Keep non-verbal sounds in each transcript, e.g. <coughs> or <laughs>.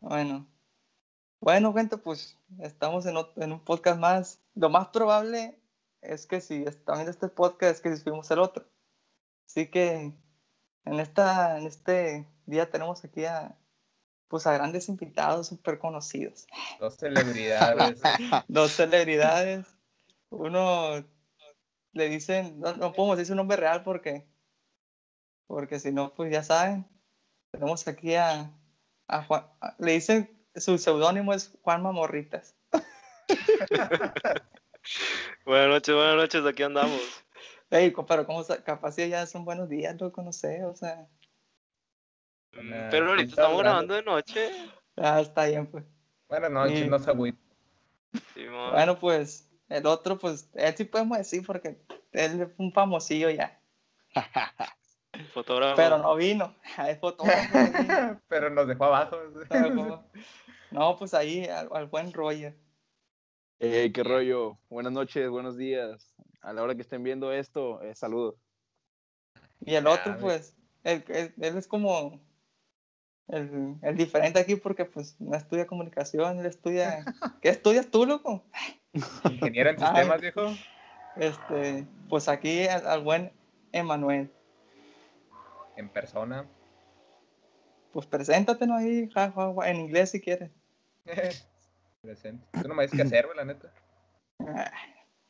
Bueno. Bueno, gente, pues estamos en, en, un podcast más. Lo más probable es que si están viendo este podcast es que si subimos el otro. Así que en, esta, en este día tenemos aquí a, pues a grandes invitados súper conocidos. Dos celebridades. <laughs> Dos celebridades. Uno le dicen, no, no podemos decir su nombre real porque, porque si no, pues ya saben. Tenemos aquí a, a Juan, le dicen, su seudónimo es Juan Mamorritas. <laughs> buenas noches, buenas noches, aquí andamos. Ey, pero como capaz ya son buenos días, lo conocí, o sea. Mm, pero ahorita estamos grabando de noche. Ah, está bien, pues. Buenas noches, no se bueno, pues, el otro, pues, él sí podemos decir porque él es un famosillo ya. <laughs> Fotógrafo. Pero no vino. <laughs> Es fotógrafo. <laughs> pero nos dejó abajo. no, pues ahí, al, buen Roger. Hey, qué rollo. Buenas noches, buenos días. A la hora que estén viendo esto, eh, saludos. Y el otro, pues, él, él, es como el, el, diferente aquí porque, pues, no estudia comunicación, él estudia. <laughs> ¿Qué estudias tú, loco? Ingeniero en sistemas, viejo. Este, pues aquí al, buen Emanuel. En persona. Pues preséntate ¿no? ahí, en inglés si quieres. <laughs> Presente. Tú no me dices qué hacer, güey, la neta.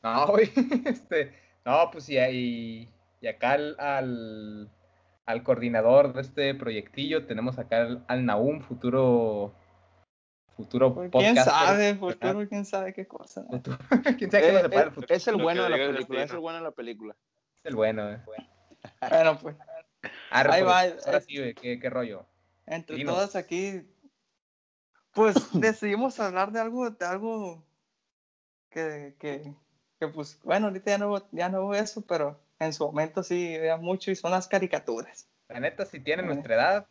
No, güey. <laughs> Este, no, pues y, y, y acá al, al, coordinador de este proyectillo tenemos acá al, al Naum, futuro futuro pues, ¿Quién sabe, futuro, quién sabe qué cosa. <laughs> ¿Quién sabe qué nos separa el futuro? Es el bueno de la película, es el bueno de la película. Es el bueno, eh. Bueno, pues. Ahí va. Ahora sí, güey, ¿qué, ¿qué, rollo? Entre todas aquí, pues <laughs> decidimos hablar de algo, de algo que, que, que, pues, bueno, ahorita ya no, ya no veo eso, pero en su momento sí veía mucho y son las caricaturas. La neta, si tienen nuestra edad,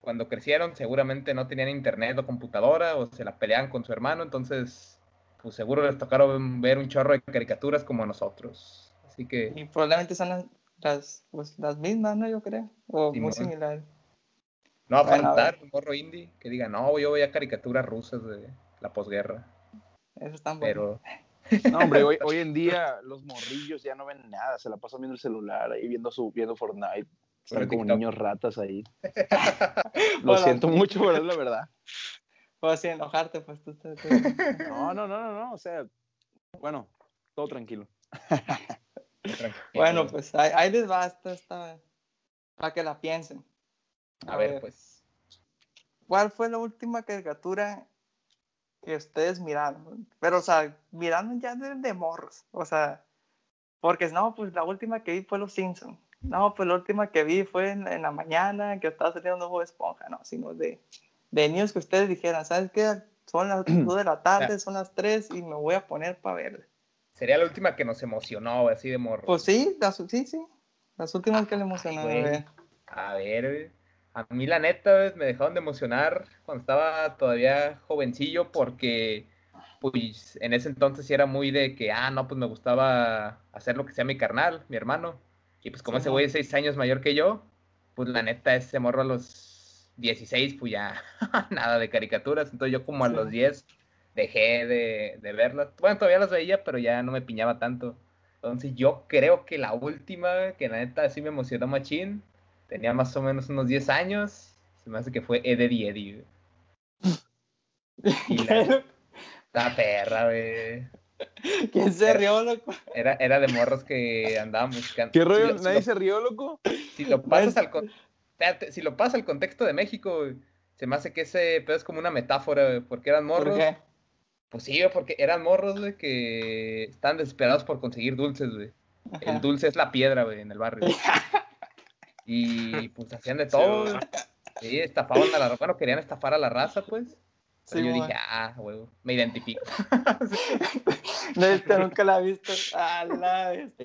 cuando crecieron seguramente no tenían internet o computadora o se la peleaban con su hermano, entonces pues seguro les tocaron ver un chorro de caricaturas como a nosotros. Así que... Y probablemente son las, las, pues, las mismas, ¿no? Yo creo. O muy similares. No, a faltar un morro indie que diga, no, yo voy a caricaturas rusas de la posguerra. Eso está bueno. Pero... <laughs> No, hombre, hoy, hoy en día los morrillos ya no ven nada, se la pasan viendo el celular ahí viendo su viendo Fortnite. Están como niños ratas ahí. <laughs> Lo siento mucho, pero es la verdad. Puedo así enojarte, pues tú, No, no, no, no, no, o sea, bueno, todo tranquilo. <laughs> bueno, pues ahí, les basta esta, para que la piensen. A, ver, pues. ¿Cuál fue la última caricatura que ustedes miraron? Pero, o sea, miraron ya de, de morros, o sea, porque no, pues la última que vi fue Los Simpsons. No, pues la última que vi fue en, la mañana, que estaba saliendo un nuevo esponja, no, sino de, de niños que ustedes dijeran, ¿sabes qué? Son las 2 de la <clears throat> tarde, son las 3 y me voy a poner para verla. Sería la última que nos emocionó, así de morro. Pues sí, las, sí, sí. Las últimas que le emocionó. a ver, a mí la neta me dejaron de emocionar cuando estaba todavía jovencillo porque pues en ese entonces sí era muy de que, ah, no, pues me gustaba hacer lo que sea mi carnal, mi hermano. Y pues como ese güey es seis años mayor que yo, pues la neta ese morro a los 16, pues ya <laughs> nada de caricaturas. Entonces yo como a los 10 dejé de, de, verlas. Bueno, todavía las veía, pero ya no me piñaba tanto. Entonces yo creo que la última, que la neta sí me emocionó machín, tenía más o menos unos 10 años. Se me hace que fue Eddie Eddie. Y la, <laughs> la perra, güey. ¿Quién se rió, loco? Era, era de morros que andaban buscando. ¿Qué rollo? ¿Nadie se rió, loco? Si lo pasas al si lo pasas al contexto de México, se me hace que ese pedo es como una metáfora, porque eran morros. ¿Por qué? Pues sí, porque eran morros, güey, que estaban desesperados por conseguir dulces, güey. El dulce es la piedra, güey, en el barrio. <laughs> y pues hacían de todo. Sí, estafaban a la bueno, querían estafar a la raza, pues yo dije, ah, huevo, me identifico. <laughs> no, este nunca la he visto. Ah, la <laughs>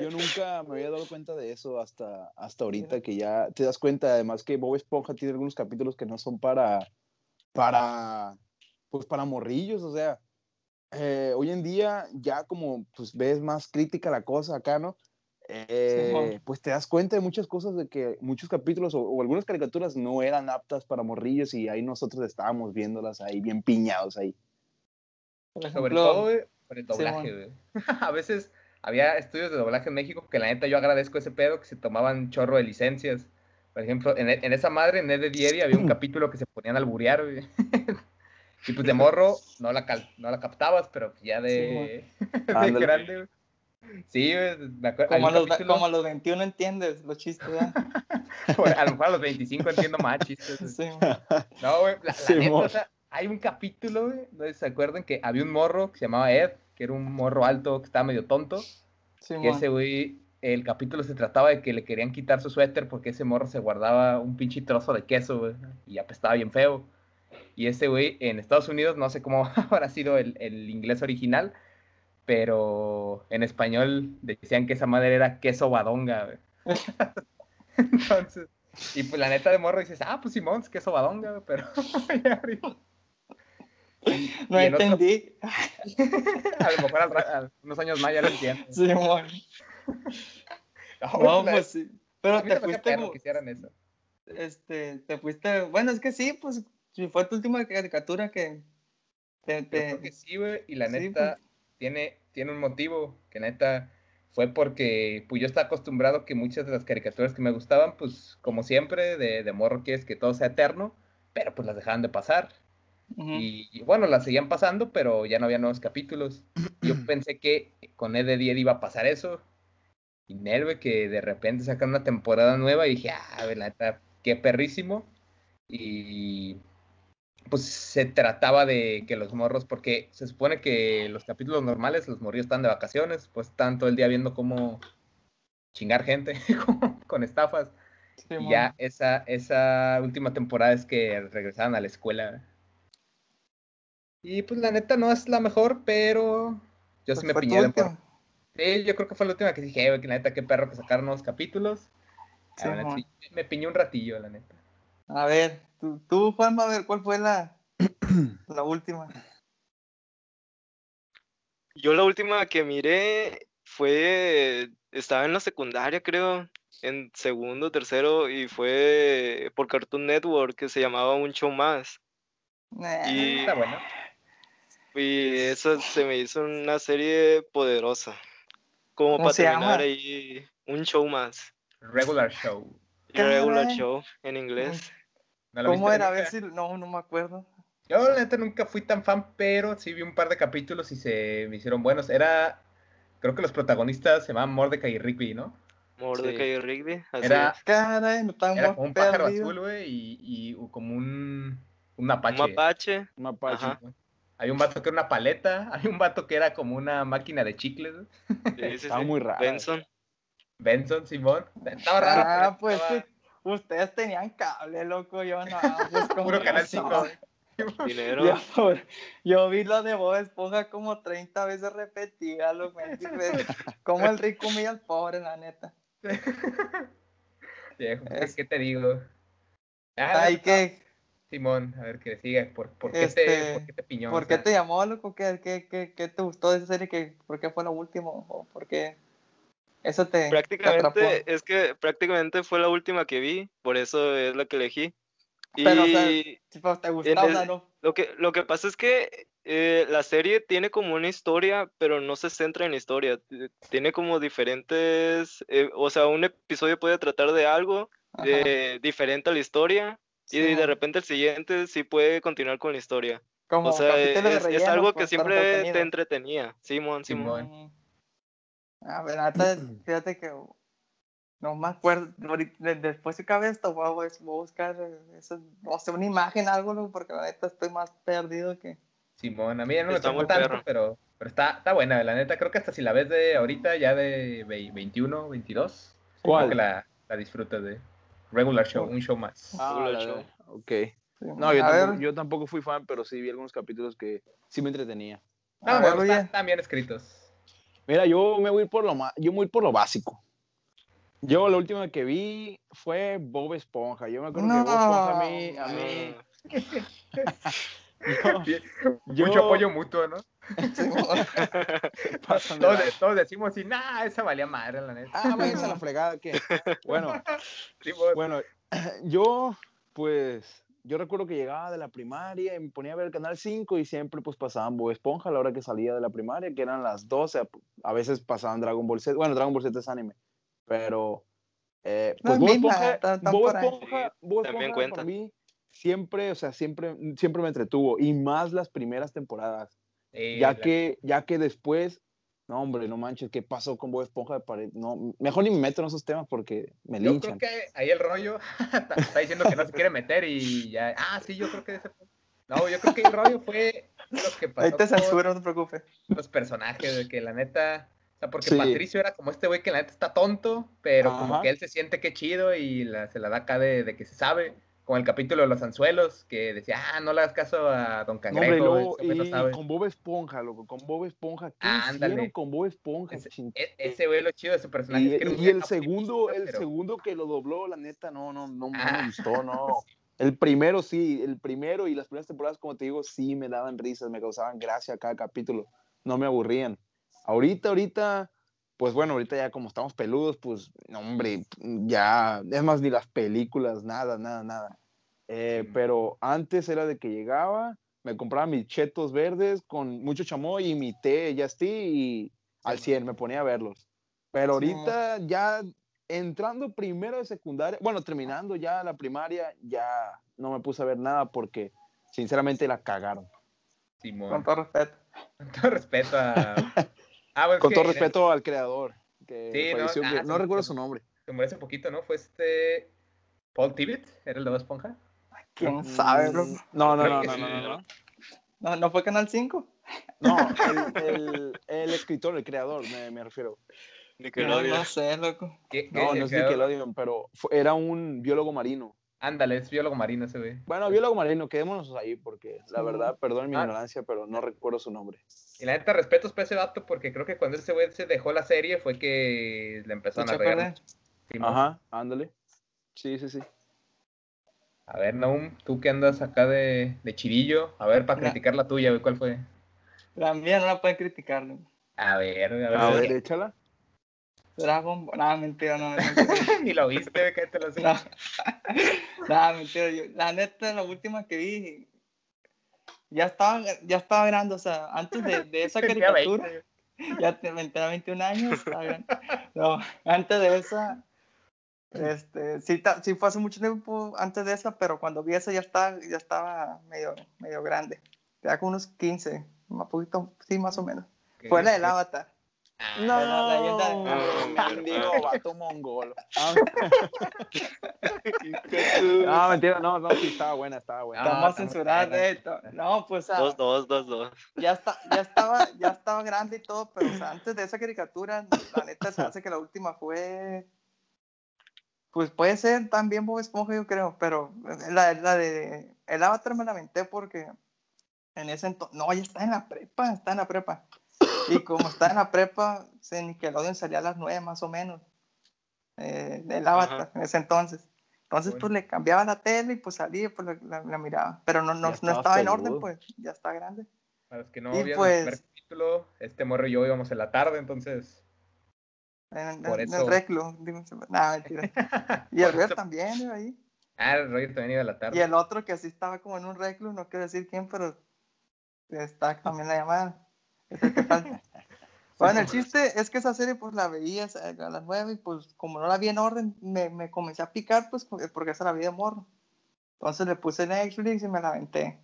yo, nunca, me había dado cuenta de eso hasta, hasta ahorita, que ya te das cuenta, además que Bob Esponja tiene algunos capítulos que no son para, para, pues para morrillos, o sea, eh, hoy en día ya como pues ves más crítica la cosa acá, ¿no? eh, pues te das cuenta de muchas cosas, de que muchos capítulos o, algunas caricaturas no eran aptas para morrillos y ahí nosotros estábamos viéndolas ahí bien piñados ahí. Sobre todo por el doblaje, <laughs> a veces había estudios de doblaje en México que la neta yo agradezco ese pedo que se tomaban chorro de licencias. Por ejemplo, en, en esa madre, en Ed de Dieri, había un capítulo que se ponían a alburear, <laughs> Y pues de morro no la, no la captabas, pero ya de, <laughs> de grande, Sí, me acuerdo. Como, a los, como a los 21 entiendes los chistes, ¿eh? <laughs> a lo mejor a los 25 entiendo más chistes. Sí, no, güey, la, neta, o sea, hay un capítulo, güey, no se acuerdan que había un morro que se llamaba Ed, que era un morro alto que estaba medio tonto. Sí, que ese güey, el capítulo se trataba de que le querían quitar su suéter porque ese morro se guardaba un pinche trozo de queso, güey, y apestaba bien feo. Y ese güey en Estados Unidos, no sé cómo <laughs> habrá sido el, el inglés original, pero en español decían que esa madre era queso badonga, <laughs> Entonces, y pues la neta de morro dices, ah, pues Simón, es queso badonga, pero <laughs> no entendí. a lo mejor a, unos años más ya lo entiendo. Simón. No, pues sí. Pero te fuiste. Que hicieran eso. Este, te fuiste. Bueno, es que sí, pues si fue tu última caricatura que. Te, te... que sí, güey, y la neta. Pues tiene, tiene un motivo, que neta fue porque pues yo estaba acostumbrado que muchas de las caricaturas que me gustaban, pues como siempre, de, de morro que es que todo sea eterno, pero pues las dejaban de pasar. y, bueno, las seguían pasando, pero ya no había nuevos capítulos. <clears throat> Yo pensé que con Ed de iba a pasar eso. Y Nerve que de repente sacan una temporada nueva y dije, ah, la neta, qué perrísimo. Y pues se trataba de que los morros, porque se supone que los capítulos normales, los morrillos están de vacaciones, pues están todo el día viendo cómo chingar gente <laughs> con estafas. y ya esa, esa última temporada es que regresaban a la escuela. Y pues la neta no es la mejor, pero yo sí pues me piñé de por... Sí, yo creo que fue la última que dije, que la neta, qué perro que sacaron nuevos capítulos. me piñé un ratillo, la neta. A ver, tú, tú Juan, a ver, ¿cuál fue la, <clears throat> la última? Yo la última que miré fue, estaba en la secundaria creo, en segundo, tercero, y fue por Cartoon Network que se llamaba Un Show Más. y, está bueno. Y eso se me hizo una serie poderosa. Como para terminar ahí, un show más. Regular show. Regular show en inglés. ¿Cómo era? A ver si. No, no me acuerdo. Yo, la neta, nunca fui tan fan, pero sí vi un par de capítulos y se me hicieron buenos. Era. Creo que los protagonistas se llamaban Mordecai y Rigby, ¿no? Mordecai y Rigby. era, Caray, no era como un pájaro azul, güey, y, y, como un, un mapache. Un mapache. Un mapache. Hay un vato que era una paleta, <laughs> hay un vato que era como una máquina de chicles. Sí, Estaba muy raro. Benson. Benson, Simón. Estaba raro. Ah, pues Ustedes tenían cable, loco, yo no. <laughs> Pues Puro canal 5. Dinero. Yo, vi lo de Bob Esponja como 30 veces repetida, loco. como el rico humilla al pobre, la neta. <laughs> ¿qué te digo? Ah, Ay, que... Simón, a ver, que siga. ¿Por, por, qué, te, este, ¿por qué te piñó? ¿Por qué te llamó, loco? ¿Qué, qué, qué, qué te gustó de esa serie? ¿Qué, ¿Por qué fue lo último? ¿O por qué? Eso te. Prácticamente, es que prácticamente fue la última que vi, por eso es la que elegí. Pero, o sea, te gustaba, ¿no? Lo que, lo que pasa es que eh, la serie tiene como una historia, pero no se centra en la historia. Tiene como diferentes. Eh, o sea, un episodio puede tratar de algo eh, diferente a la historia, y de repente el siguiente sí puede continuar con la historia. Como o sea, es, algo que pues, siempre te entretenía. Simón, Simón. A ver, <clears throat> fíjate que no me acuerdo, después que acabe esto voy a, buscar eso, no sé, una imagen, algo, porque la neta estoy más perdido que... Simón, a mí ya no me tomó tanto, pero, pero está, está buena, la neta, creo que hasta si la ves de ahorita, ya de 21, 22, ¿Cuál? creo que la, la disfrutas de Regular Show, un show más. Ah, regular show. Ok. No, yo tampoco, yo tampoco, fui fan, pero sí vi algunos capítulos que sí me entretenía. Ah, bueno, están bien escritos. Mira, yo me voy por lo más, yo me voy por lo básico. Yo la última que vi fue Bob Esponja. Yo me acuerdo que Bob Esponja a mí, a mí Mucho apoyo mutuo, ¿no? todos, todos, decimos, y nada, esa valía madre, la neta. Ah, váyanse a la fregada, ¿qué? <laughs> Bueno, bueno, <clears throat> yo, pues, yo recuerdo que llegaba de la primaria y me ponía a ver el canal 5 y siempre pues pasaban Bob Esponja a la hora que salía de la primaria, que eran las 12, a veces pasaban Dragon Ball Z, bueno, Dragon Ball Z es anime, pero eh, pues Bob Esponja, Bob Esponja, Bob Esponja para mí siempre, o sea, siempre, siempre me entretuvo y más las primeras temporadas, ya, que, ya que después no, hombre, no manches, ¿qué pasó con Bob Esponja de pared? No, mejor ni me meto en esos temas porque me linchan. Yo creo que ahí el rollo <laughs> está diciendo que no se quiere meter y ya. Ah, sí, yo creo que ese No, yo creo que el rollo fue lo que pasó. Ahí te censuro, no te preocupes. Los personajes, de que la neta. O sea, porque Patricio era como este güey que la neta está tonto, pero como que él se siente que chido y la, se la da acá de, de que se sabe con el capítulo de los anzuelos, que decía, ah, no le hagas caso a Don Cangrejo. y, con Bob Esponja, loco, con Bob Esponja. ¿Qué hicieron con Bob Esponja? Ese, e, ese güey lo chido de ese personaje. Y, y el segundo, el segundo que lo dobló, la neta, no, no, no, me ah. gustó, no. <laughs> El primero sí, el primero y las primeras temporadas, como te digo, sí me daban risas, me causaban gracia cada capítulo, no me aburrían. Ahorita, ahorita, pues bueno, ahorita ya como estamos peludos, pues, hombre, ya, es más, ni las películas, nada, nada, nada. Eh, pero antes era de que llegaba, me compraba mis chetos verdes con mucho chamoy y mi té ya estoy y al 100 me ponía a verlos. Pero ahorita ya entrando primero de secundaria, bueno, terminando ya la primaria, ya no me puse a ver nada porque sinceramente la cagaron. Con todo respeto. <laughs> Con todo respeto a... Ah, Con todo respeto al creador. Que sí, no, ah, no recuerdo su nombre. Se murió hace poquito, ¿no? Fue este... Paul Tibet, ¿era el de Esponja? ¿Quién sabe, bro? No, no, no, no, no, no. ¿No, fue Canal 5? No, <laughs> el, el, escritor, el creador, me, me refiero. No, no sé, loco. no, no es Nickelodeon, pero era un biólogo marino. Ándale, es biólogo marino ese güey. Bueno, biólogo marino, quedémonos ahí, porque la verdad, perdón mi ah. ignorancia, pero no recuerdo su nombre. Y la neta, respetos para ese vato, porque creo que cuando ese güey se dejó la serie fue que le empezaron a reír. Ajá, ándale. Sí, sí, sí. A ver, Naum, tú que andas acá de, de chirillo, a ver, para criticar la tuya, güey, ¿cuál fue? La mía no la pueden criticar, ¿no? A ver, a ver. A ver, échala. Dragon Ball, no, mentira, no. <laughs> Ni lo viste, güey, que te lo sé. No, <laughs> no mentira, yo, la neta, la última que vi, ya estaba, ya estaba grande, o sea, antes de, de esa <laughs> caricatura, <laughs> ya tenía 21 años, no, antes de esa, este, sí, sí fue hace mucho tiempo antes de esa, pero cuando vi esa ya estaba, ya estaba medio, medio grande. Ya con unos 15, un poquito, sí, más o menos. Fue la del Avatar. Ah, no, la leyenda de mendigo vato mongolo. <laughs> no, mentira, no, no, sí, estaba buena, estaba buena. Estamos censurados de esto. No, pues. Dos, dos, dos, dos. Ya, está, ya, estaba, ya estaba grande y todo, pero o sea, antes de esa caricatura, la neta se hace que la última fue pues puede ser también Bob Esponja, yo creo, pero la, la de el Avatar me lamenté porque en ese entonces, no, ya está en la prepa, está en la prepa. Y como está en la prepa, se Nickelodeon salía a las nueve más o menos, eh, del Avatar en ese entonces. Entonces, pues le cambiaba la tele y pues salía, pues la, miraba. Pero no, no, no estaba en orden, pues ya está grande. Para los que no y pues, el primer capítulo, este morro y yo íbamos en la tarde, entonces en, Por eso... el reclu. Nada, mentira. <laughs> y el Roger también ahí. Ah, el Roger también iba a la tarde. Y el otro que así estaba como en un reclu, no quiero decir quién, pero está también la llamada. <laughs> bueno, el chiste es que esa serie pues la veía a las nueve y pues como no la vi en orden, me, me comencé a picar pues porque esa la vi de morro. Entonces le puse Netflix y me la aventé.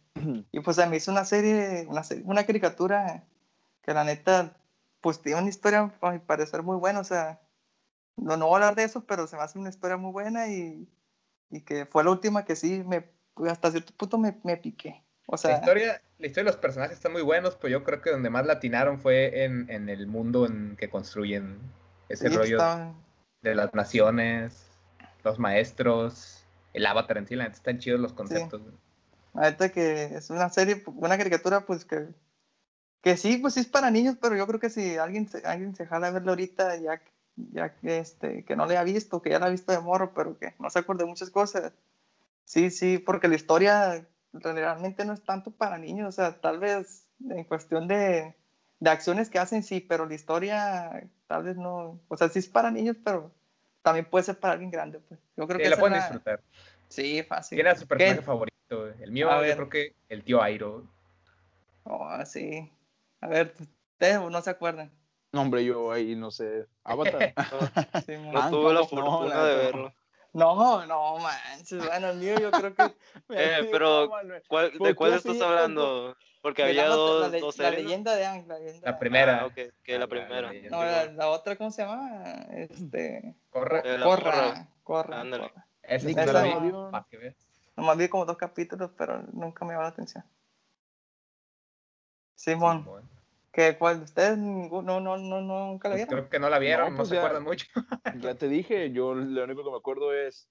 y pues a mí hizo una serie, una, serie, una caricatura que la neta pues tiene una historia, a mi parecer, muy buena. O sea, no, no voy a hablar de eso, pero se me hace una historia muy buena y, y que fue la última que sí, me, hasta cierto punto me, me piqué. O sea, la historia, la historia de los personajes están muy buenos, pero yo creo que donde más latinaron fue en, en el mundo en que construyen ese rollo de las naciones, los maestros, el avatar en sí, la están chidos los conceptos. Sí. Ahorita que es una serie, una caricatura, pues que que sí, pues sí es para niños, pero yo creo que si alguien se, alguien se jala a verlo ahorita, ya, ya que, este, que no le ha visto, que ya la ha visto de morro, pero que no se acuerda de muchas cosas. Sí, sí, porque la historia realmente no es tanto para niños, o sea, tal vez en cuestión de, de acciones que hacen, sí, pero la historia tal vez no, o sea, sí es para niños, pero también puede ser para alguien grande, pues. Yo creo Sí, que la pueden la- disfrutar. Sí, fácil. ¿Quién era su personaje ¿Qué? favorito? El mío, A yo ver. creo que el tío Airo. Oh, sí. A ver, ustedes no se acuerdan. No, hombre, yo ahí no sé. Avatar. <laughs> <laughs> Sí, mo- No Ah, tuve la no, fortuna la de verlo. No, no, manches. Bueno, el mío yo creo que. <laughs> Eh, pero, ¿Cuál, ¿Por ¿De cuál qué estás hablando? Porque había dos, la, le- dos la series. leyenda de Ang. La, leyenda La de primera. Ah, ok, que la primera. la- No, la, la otra, ¿cómo se llama? Este. Corre. Eh, la Corra. Corra. Corra. Ándale. Esa no lo vi. Nomás vi como dos capítulos, pero nunca me llamó la atención. Simón, Simón. ¿qué, ¿cuál de ustedes? Ninguno, no, no, no, nunca la Pues vieron. creo que no la vieron, No, no, pues se ya. acuerdan mucho. <laughs> Ya te dije, yo lo único que me acuerdo es.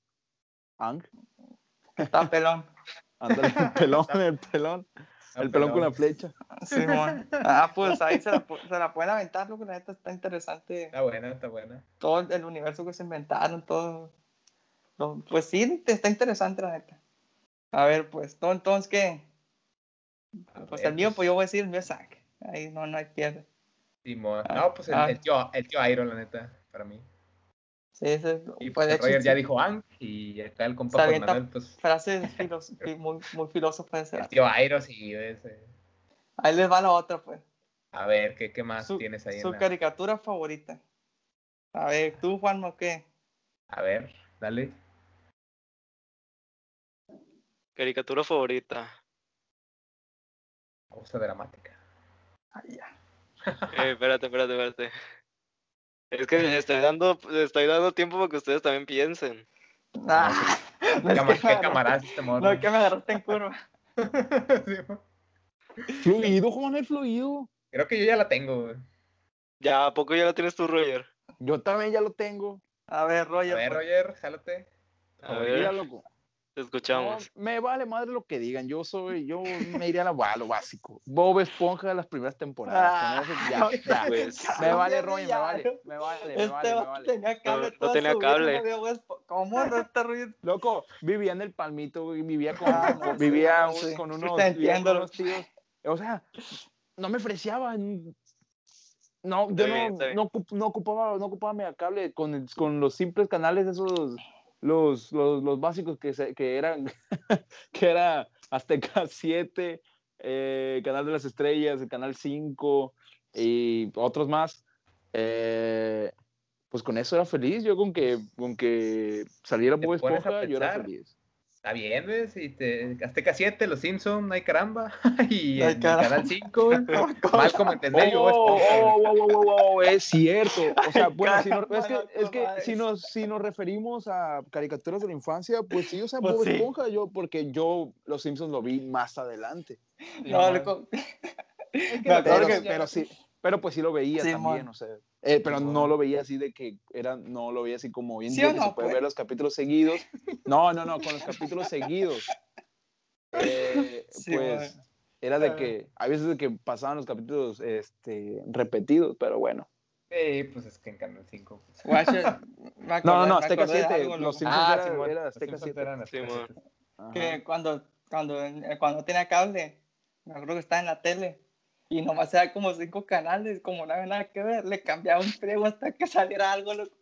Ang. Está pelón. <laughs> Ándale, el pelón, el pelón. El pelón con la flecha. Simón. Ah, pues ahí se la, se la pueden aventar, lo que la neta está interesante. Está buena, está buena. Todo el, universo que se inventaron, todo. lo- pues sí, está interesante, la neta. A ver, pues, entonces, ¿qué? Pues ver, el mío, pues yo voy a decir el mío es Zack. Ahí no, no hay pierde. Simón. Ah, No, pues el, ah. el tío, el tío Airo, la neta, para mí. Sí, ese, Y pues, pues hecho, ya sí, dijo Ang y acá el compa Juan Manuel, pues frases <laughs> muy, muy filósofas el tío Airo sí, ese. Ahí les va la otra, pues. A ver, ¿qué, qué más Su, tienes ahí? en su la- caricatura favorita. A ver, tú, Juanma, ¿qué? A ver, dale. Caricatura favorita. Cosa dramática. Ay, ya. Eh, espérate, espérate, espérate. Es que estoy dando, estoy dando tiempo para que ustedes también piensen. Ah, no <laughs> es que ¿Qué me agarraste- camarada es este morro? No, es que me agarraste en curva. <laughs> Fluido, Juan, el fluido. Creo que yo ya la tengo, güey. Ya, ¿a poco ya la tienes tú, Roger? Yo también ya lo tengo. A ver, A Roger. ver, pues. Roger, jálate. A Mira, ver, loco. Te No, escuchamos. me vale madre lo que digan. Yo soy, yo me iría a, la, a lo básico. Bob Esponja de las primeras temporadas. Ya, ya. Pues, Me vale, Roger, me vale. Me vale, me Este vale, me vale. tenía cable No- tenía cable. ¿Cómo no está Roger? Loco, vivía en el palmito, vivía con, Ah, no, vivía no, un- sí. con unos, vivía con entiendo. unos tíos. O sea, no me ofreciaban. No, yo no, no, ocup- no ocupaba, no ocupaba megacable con, con los simples canales esos, los, los, los básicos que, se- que eran, <laughs> que era Azteca 7, eh, Canal de las Estrellas, el Canal 5 y otros más. Eh, pues con eso era feliz. Yo con que, con que saliera Bob Esponja, yo era feliz. Está bien, ¿ves? Y te... Azteca 7, Los Simpson, ay caramba. <laughs> y Ay, en caramba. Canal 5, <laughs> Malcolm en el medio, Bob Oh, oh, oh, oh, oh, oh, es cierto. <laughs> O sea, bueno, si caramba, es que, no es que si, nos, si nos referimos a caricaturas de la infancia, pues sí, o sea, Pues Bob sí. Esponja, yo, porque yo Los Simpsons lo vi más adelante. No. Es que Pero, Simpsons sí, pero pues sí lo veía también, o sea. Eh, pero no lo veía así de que era, no lo veía así como hoy en ¿Sí día o que no, se puede pues? ver los capítulos seguidos. No, no, no, con los <laughs> capítulos seguidos. <laughs> eh, Sí, pues man. era de Ah. que, a veces de que pasaban los capítulos este, repetidos, pero bueno. Sí, pues es que en Canal 5. pues. <laughs> No, no, no, Azteca acordé de 7, algo, los. Simpsons Ah, era, Simón, era los Azteca Simpsons 7. eran Azteca. 7. Ajá. que cuando, cuando, eh, cuando tenía cable, me acuerdo que estaba en la tele y nomás era como cinco canales, como no había nada que ver, le cambiaba un friego hasta que <laughs> saliera algo. loco.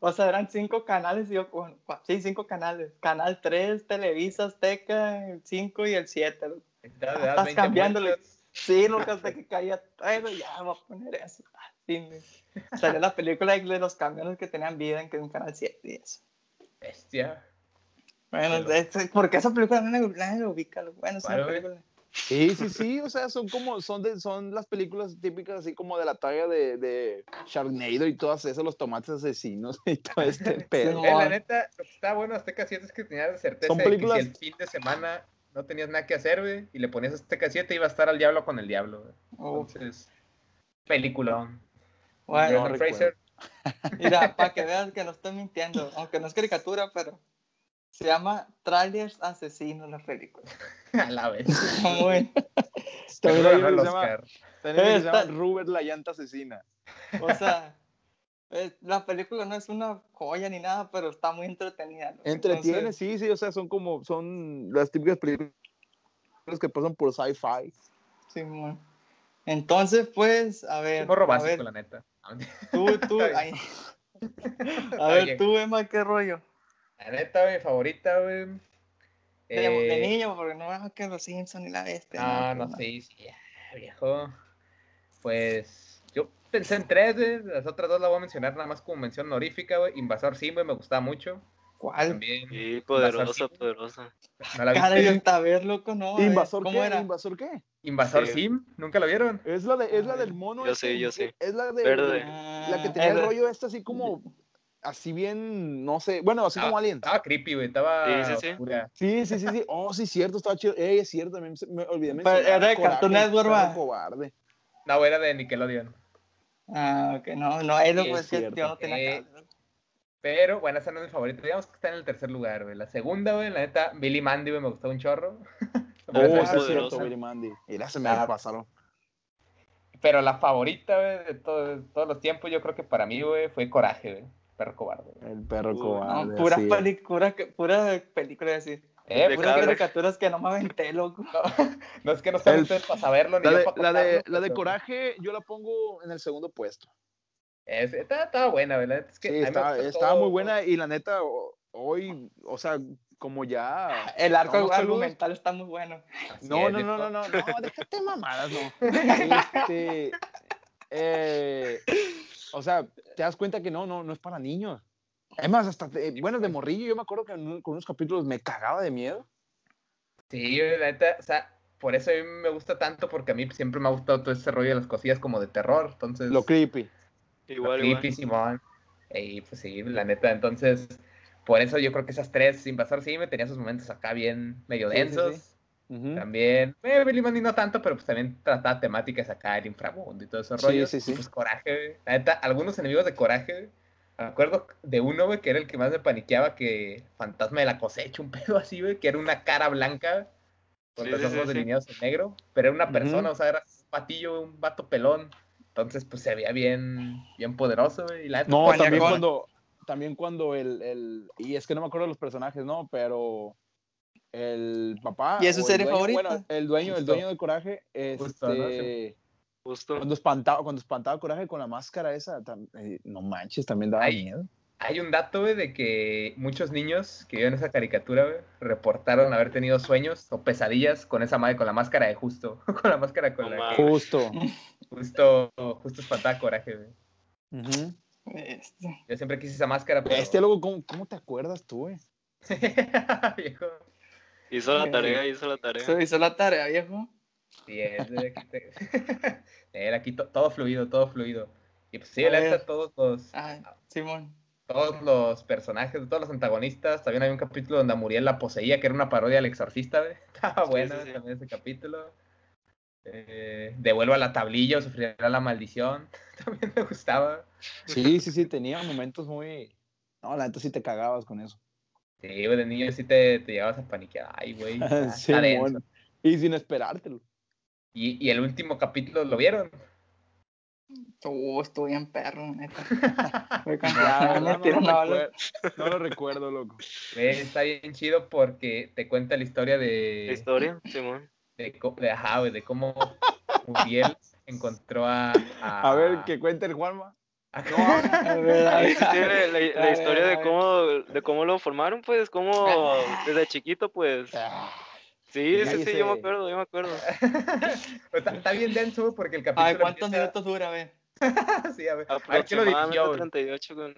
O sea, eran cinco canales y yo, con, sí, cinco canales. Canal 3, Televisa, Azteca, el 5 y el 7. loco. Estás, le das Estás 20 cambiándole. vueltas. Sí, loco, hasta que caía todo, ya voy a poner eso. Ah, <laughs> Salió la película de los camiones que tenían vida en, en Canal 7 y eso. Bestia. Bueno, porque esa película nadie lo ubica. Bueno, es una película. Sí, sí, sí, o sea, son como, son, de, son las películas típicas así como de la talla de, de Sharknado y todas esas, los tomates asesinos y todo <laughs> este pedo. Sí, Eh, la neta, lo que está bueno Azteca 7 es que tenías la certeza Son de que si el fin de semana no tenías nada que hacer, güey, y le ponías Azteca 7, iba a estar al diablo con el diablo, güey. Uf, Entonces, peliculón. bueno, no Fraser. Mira, para que veas que no estoy mintiendo, aunque no es caricatura, pero se llama Trailers Asesinos la película. <laughs> A la vez. También hay uno el que se llama, que se la llanta asesina. o sea, es- la película no es una joya ni nada, pero está muy entretenida. ¿no? Entretiene, Entonces, sí, sí, o sea, son como, son las típicas películas que pasan por sci-fi. Sí, mon. Entonces, pues, a ver. Morro a básico, ver, la neta. tú, tú, <laughs> ay. <laughs> A ver, tú, Emma, ¿qué rollo? La neta, mi favorita, güey. De, de Eh, niño, porque no es que los Simpsons y la bestia. No, no Pues, sé, sí, viejo. Pues yo pensé en tres, güey. Las otras dos las voy a mencionar nada más como mención honorífica, güey. Invasor Sim, güey, me gustaba mucho. ¿Cuál? También. Sí, poderosa, poderosa. ¿No la Cara, ver, loco, no. ¿Invasor ¿Cómo qué? era? ¿Invasor qué? Invasor Sí. Sim, ¿nunca lo vieron? Es la, de, es la Ay, del mono. yo este, sé, yo sé. Es la de. Verde. La que Ah, tenía el era- rollo este así como. Así bien, no sé. Bueno, así como Alien. Estaba creepy, güey. Estaba Sí, sí, sí. oscura. Sí, sí, sí, sí. Oh, sí, cierto, estaba chido. Ey, es cierto, se- me olvidé Pero mencionar. era de Cartoon el Network, cobarde. No, era de Nickelodeon. Ah, ok, no, no, es lo Sí, que es que cierto. yo no tenía Eh. Pero bueno, esa no es mi favorita. Digamos que está en el tercer lugar, güey. La segunda, güey, la neta, Billy Mandy, güey, me gustaba un chorro. <laughs> Oh, Pero es cierto. Billy Mandy. Y la se me Ah. pasaron. Pero la favorita, güey, de todo- todos los tiempos, yo creo que para mí, güey, fue Coraje, güey. Perro cobarde. El perro cobarde. No, pura, así es. película, pura película, decir. Eh, De Puras caricaturas que no me aventé, loco. no, <laughs> no es que no El- ustedes para saberlo, ni La yo de, para la, de, la de Coraje, yo la pongo en el segundo puesto. Es- estaba, estaba buena, ¿verdad? Es que Sí, estaba, muy buena y la neta, hoy, o sea, como ya... El arco argumental está muy bueno. Así No, es, no, no, no, no, no, <laughs> déjate mamadas, no. <laughs> Este, eh, o sea, te das cuenta que no, no, no es para niños. Es más, hasta, te- bueno, de morrillo yo me acuerdo que en un- con unos capítulos me cagaba de miedo. Sí, la neta, o sea, por eso a mí me gusta tanto, porque a mí siempre me ha gustado todo ese rollo de las cosillas como de terror, entonces... Lo creepy. Igual, lo igual. creepy, Simón. Y pues sí, la neta, entonces, por eso yo creo que esas tres, Invasor sí me tenía sus momentos acá bien medio Sí, sí, densos. También, eh, Billy Mandy no tanto, pero pues también trataba temáticas acá, el inframundo y todo ese Sí, rollo. sí, sí. Pues coraje, güey. La neta, algunos enemigos de coraje, güey, Me acuerdo de uno, güey, que era el que más me paniqueaba, que Fantasma de la cosecha, un <laughs> pedo así, güey, que era una cara blanca con Sí, los sí, ojos sí, sí. delineados en negro, pero era una persona, o sea, era un patillo, un vato pelón. Entonces, pues se veía bien, bien poderoso, güey. y la neta, No, pues, también cuando, también cuando el, el, y es que no me acuerdo de los personajes, ¿no? Pero el papá. ¿Y es su el serie dueño- favorita? Bueno, el dueño, el Justo. dueño de Coraje, este, Justo, ¿no? Sí. Justo. cuando espantaba, cuando espantaba Coraje con la máscara esa, tam- eh, no manches, también daba Ay. miedo. Hay un dato, güey, de que muchos niños que vieron esa caricatura, güey, reportaron haber tenido sueños o pesadillas con esa madre, con la máscara de justo, <laughs> con la máscara con la que Justo. justo, justo espantaba coraje, güey. Este, Yo siempre quise esa máscara, pero... Este loco, ¿cómo, cómo te acuerdas tú, güey? <laughs> Viejo. Hizo la tarea, hizo la tarea. Hizo la tarea, viejo. Sí, es de que te- <laughs> Era aquí to- todo fluido, todo fluido. Y pues sí, A la ver. neta, todos los, Ay, Simón. todos los personajes, todos los antagonistas. También hay un capítulo donde a Muriel la poseía, que era una parodia al exorcista, güey. <laughs> Estaba Sí, sí. también ese capítulo. Eh, Devuelva la tablilla o sufrirá la maldición. <laughs> También me gustaba. Sí, sí, sí, tenía momentos muy. No, la neta sí te cagabas con eso. Sí, güey, de niño sí te, te llevabas a paniquear. Ay, güey. <laughs> Sí, denso. mon. y sin esperártelo. y, y el último capítulo, ¿lo vieron? Uh, estuvo bien perro, neta. <laughs> Verdad, no, lo no recuerdo, loco. Güey, está bien chido porque te cuenta la historia de... La historia, Simón. de, de, ajá, güey, de cómo <laughs> Muriel encontró a, a, A ver, que cuente el Juanma. Tiene la, la A historia de cómo, de cómo lo formaron, pues, cómo <laughs> desde chiquito, pues. Sí, Ya sí, sí, hice- yo me acuerdo, yo me acuerdo. <laughs> está, está bien denso güey, porque el capítulo Ay, ¿cuántos empieza- minutos dura? A ver. <laughs> sí, a ver, a ver quién lo dirigió Aproximadamente güey? 38 con...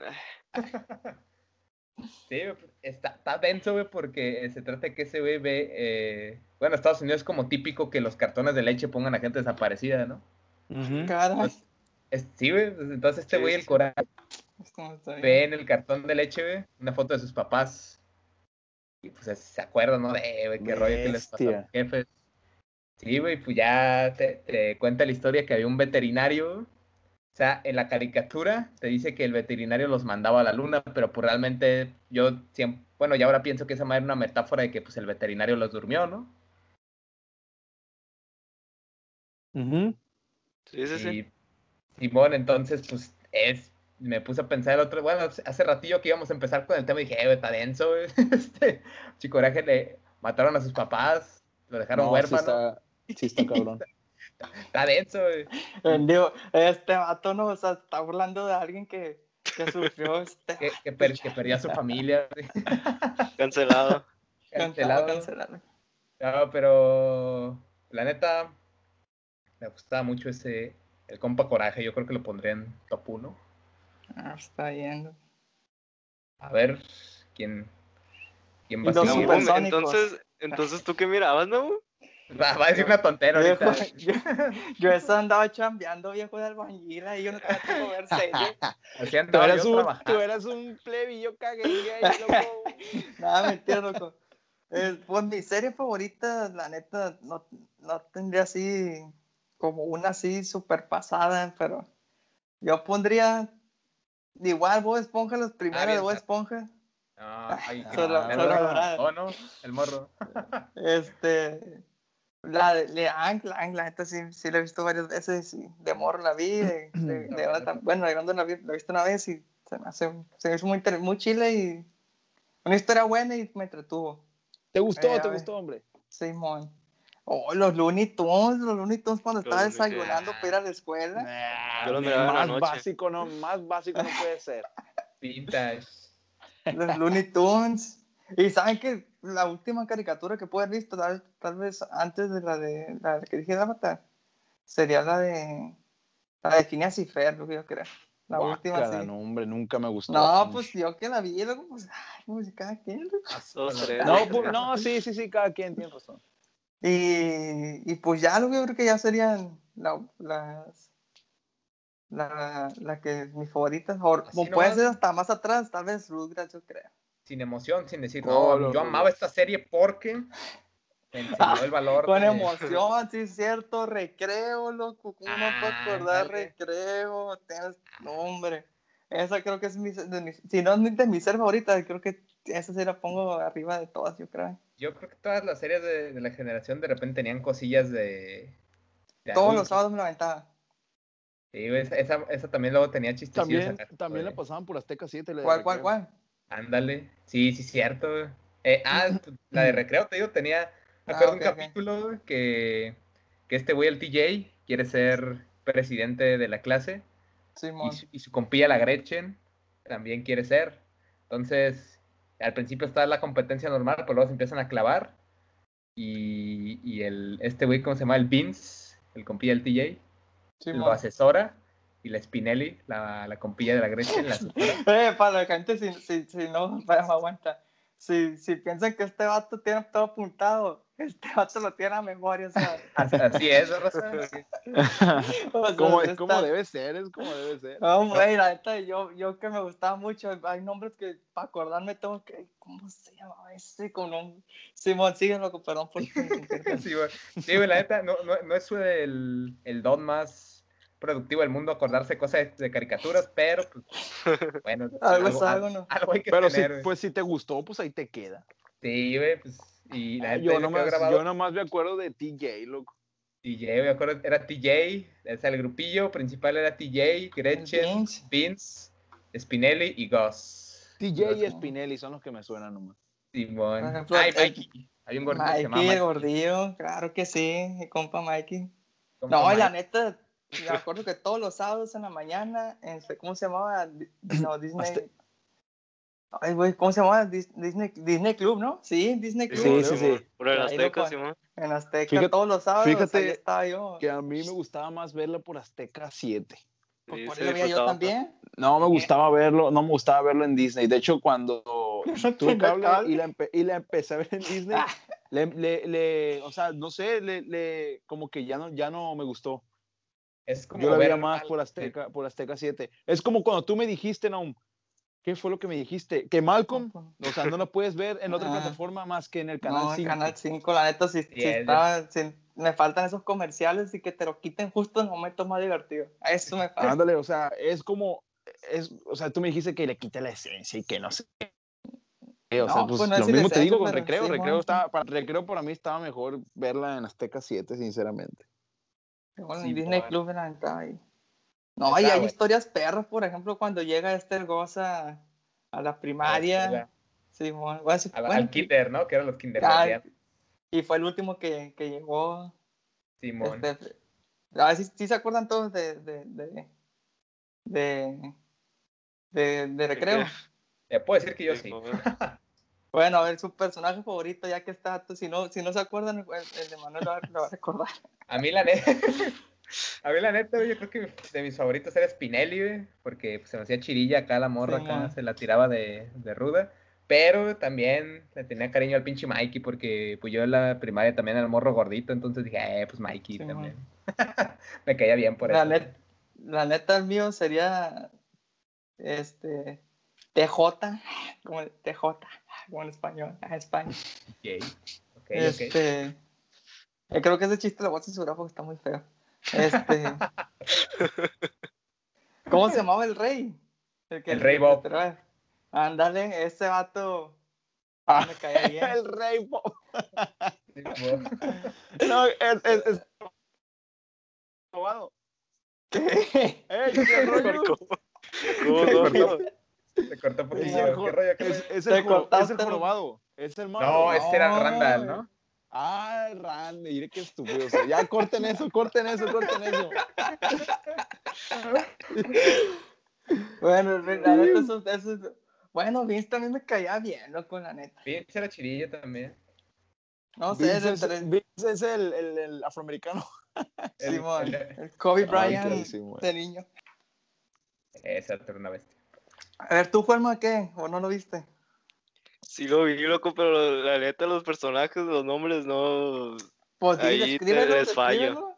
sí, está, está denso güey porque eh, se trata de que ese güey ve eh, bueno Estados Unidos es como típico que los cartones de leche pongan a gente desaparecida ¿no? Caray. Es- sí güey entonces este güey sí, el bien. ve en el cartón de leche, güey, una foto de sus papás. Y pues se acuerdan, ¿no? De, güey, qué rollo que les pasó a los jefes. Sí, güey, pues ya te, te cuenta la historia que había un veterinario. O sea, en la caricatura te dice que el veterinario los mandaba a la luna, pero pues realmente yo siempre, bueno, ya ahora pienso que esa madre era una metáfora de que pues el veterinario los durmió, ¿no? Ujú. Sí, sí, sí. Y Simón, entonces, pues, es, me puse a pensar el otro, bueno, hace ratillo que íbamos a empezar con el tema y dije, eh, está denso, güey. <laughs> Este, Chicoraje le mataron a sus papás, Lo dejaron No, huérfano. Sí está, sí está cabrón. <laughs> Está denso, güey. Eh, Digo, este vato no, o sea, está burlando de alguien que, que sufrió <laughs> este. Que, que, per- que perdió a su familia. Cancelado, Cancelado. cancelado. No, pero la neta, me gustaba mucho ese, el compa Coraje. Yo creo que lo pondría en top 1. Ah, está bien. A ver, ¿quién, quién va a No, entonces, entonces, ¿tú qué mirabas, no? <laughs> Va, va a decir una tontera Viejo, ahorita. <laughs> yo, yo eso andaba chambeando, viejo de albañil, y yo no tenía tiempo de ver serie. <laughs> Así Tú eras, un, tú eras un plebillo caguengue ahí, loco. Nada, mentira, loco. Eh, pues mi serie favorita, la neta, no, no tendría así como una así super pasada, pero yo pondría igual Bob Esponja, los primeros bien, de Bob. Esponja. No, ay, <laughs> Solo- mal. solo adorar. Oh, no, el morro. Este, la de Leang, la neta sí, sí la he visto varias veces, y de morro la vi, de, de- <clears throat> de bueno, de grande la, vi, la he visto una vez y se me hace, se me hizo muy, muy chile y una historia buena y me entretuvo. ¿Te gustó? Eh, ¿Te gustó, hombre? Simón. Oh, los Looney Tunes, los Looney Tunes cuando Los estaba desayunando para ir a la escuela. Nah, Yo lo más noche. básico, no, más básico no puede ser. <laughs> Vintage. Los Looney Tunes. Y saben que la última caricatura que pude haber visto, tal, tal vez antes de la de la que dije de Avatar, sería la de la de Phineas y Ferb, lo que yo creo. La última, Guácala, sí. no, hombre, nunca me gustó. No, pues yo que la vi, luego, pues, ay, pues cada quien. No, pues, no, sí, sí, sí, cada quien tiene razón. Y, y pues ya lo que yo creo que ya serían la, las. La, la que mis favoritas, o, Así o puede nomás. ser hasta más atrás, tal vez Rugrats, yo creo. Sin emoción, sin decir, No, yo no, amaba no. esta serie porque me enseñó el valor. Con de- emoción, sí es cierto, recreo, loco, ¿cómo no puedo acordar Ándale. recreo? Tienes, no, hombre, esa creo que es mi, de mi- si no es de mi ser favorita, creo que esa sí la pongo arriba de todas, yo creo. Yo creo que todas las series de, de la generación de repente tenían cosillas de. de Todos los sábados me la aventaba. Sí, esa, esa, esa también luego tenía chistecillos. También, también la pasaban por Azteca 7. la de ¿Cuál, cuál, cuál? Ándale. Sí, sí, cierto. Eh, ah, <laughs> pues, la de recreo, te digo, tenía. Me Ah, acuerdo un capítulo que, que este güey, el TJ, quiere ser presidente de la clase. Simón. y su, y su compilla, la Gretchen, también quiere ser. Entonces, al principio está la competencia normal, pero luego se empiezan a clavar. Y, y el, este güey, ¿cómo se llama? El Vince, el compilla del TJ, lo Simón. asesora. Y la Spinelli, la, la compilla de la Gretchen, la. <laughs> Eh, para la gente, si, si, si no, <laughs> para, aguanta. Si, si piensan que este vato tiene todo apuntado, este vato lo tiene a memoria, o sea. <laughs> Así, es, ¿no, Rosa? Como, es como debe ser, es como debe ser. No, güey, la neta, yo, yo que me gustaba mucho, hay nombres que para acordarme tengo que, ¿cómo se llamaba ese? Con un Simón, sigue loco, perdón por. <laughs> Sí, güey. Sí, güey, la neta, no, no, no es el, el don más productivo del mundo acordarse cosas de, caricaturas, pero pues, bueno, <laughs> Algo es algo, ¿no? algo hay que Pero si, tener, pues si te gustó, pues ahí te queda. Sí, güey, pues, y la neta, Yo nomás, grabado yo nomás me acuerdo de TJ, loco. TJ, me acuerdo, era TJ, o sea, el grupillo principal era TJ, Gretchen, Vince. Vince, Spinelli y Gus. TJ y Spinelli son los que me suenan nomás. Simón. Por ejemplo, Ay, Mikey. Hay un gordito que se llama Mikey, el Mikey. gordillo, claro que sí, mi compa Mikey. Compa No, y la neta, me acuerdo que todos los sábados en la mañana, en, ¿cómo se llamaba? No, <clears throat> Disney. Ay, güey, ¿cómo se llamaba? Dis- Disney, Disney Club, ¿no? Sí, Disney Club. Sí, sí, sí. Por el Azteca, Simón. En Azteca, Fíjate- todos los sábados, fíjate ahí estaba yo. Que a mí me gustaba más verla por Azteca 7. Pues Sí, por se eso lo veía yo también. No me gustaba verlo, no me gustaba verlo en Disney. De hecho, cuando <laughs> tuve cable y la, empe- y la empecé a ver en Disney, Ah. le, le- le- o sea, no sé, le, le- como que ya no, ya no me gustó. Es como Yo la veía más por Azteca, por Azteca 7. Es como cuando tú me dijiste, no, ¿qué fue lo que me dijiste? Que Malcolm, o sea, no lo puedes ver en otra Ah. plataforma más que en el canal no, en 5. Canal 5, la neta, sí, sí Sí, es- estaba, me faltan esos comerciales y que te lo quiten justo en el momento más divertido. A eso me falta. Ándale, o sea, es como, es, o sea, tú me dijiste que le quite la esencia y que no sé. O sea, No, pues, pues no lo mismo te digo con Recreo. sí, recreo, estaba, para, recreo para mí estaba mejor verla en Azteca 7, sinceramente. Bueno, Sí, Disney. Club era ahí. No, y hay historias perras, por ejemplo, cuando llega Esther Goza a la primaria. escuela. Sí, bueno, bueno, sí, al, bueno, al kinder, ¿no? Que eran los ah, kindergarten. Y fue el último que, que llegó. Simón. Este, a ver si, si se acuerdan todos de. de. de. de, de, de recreo. Te puedo decir que yo sí. <laughs> Bueno, a ver, su personaje favorito, ya que está, si no, si no se acuerdan, el, el de Manuel lo va, lo va a recordar. A mí la neta, <laughs> a mí la neta, yo creo que de mis favoritos era Spinelli, güey, porque pues, se me hacía chirilla acá la morra, Sí, acá se la tiraba de, de ruda. Pero también le tenía cariño al pinche Mikey, porque pues yo en la primaria también era el morro gordito, entonces dije, eh, pues Mikey Sí, también. <laughs> me caía bien por La, eso. net- la neta, el mío sería. Este. TJ, como el TJ, como en español, a España. Ok, ok, ok. Este. creo que ese chiste lo voy a censurar porque está muy feo. Este. ¿Cómo se llamaba el rey? que- El rey Bob. Ándale, ese vato Ah, me caía bien. el rey Bob. No, es, es, es... Robado. ¿Qué? ¡Ey, qué rollo! ¿Cómo, cómo? Se cortó un Es poquillo. el, ¿Qué jo- rollo? ¿Qué es, Te el, es el ¿no? jorobado. Es el malo. No, ese era No, Randall, ¿no? Ah, el Randy, mire qué estúpido. Ya corten eso, corten eso, corten eso. <laughs> Bueno, la neta, eso, eso es- Bueno, Vince también me caía bien, loco, la neta. Pinche era chirilla también. No sé, Vince es, Vince es el, el, el afroamericano. <laughs> El- Simón, el- el Kobe Bryant de niño. Esa era una bestia. A ver, ¿tú, Juanma, qué? ¿O no lo viste? Sí lo vi, loco, pero la neta los personajes, los nombres no... Pues sí, Ahí te les fallo.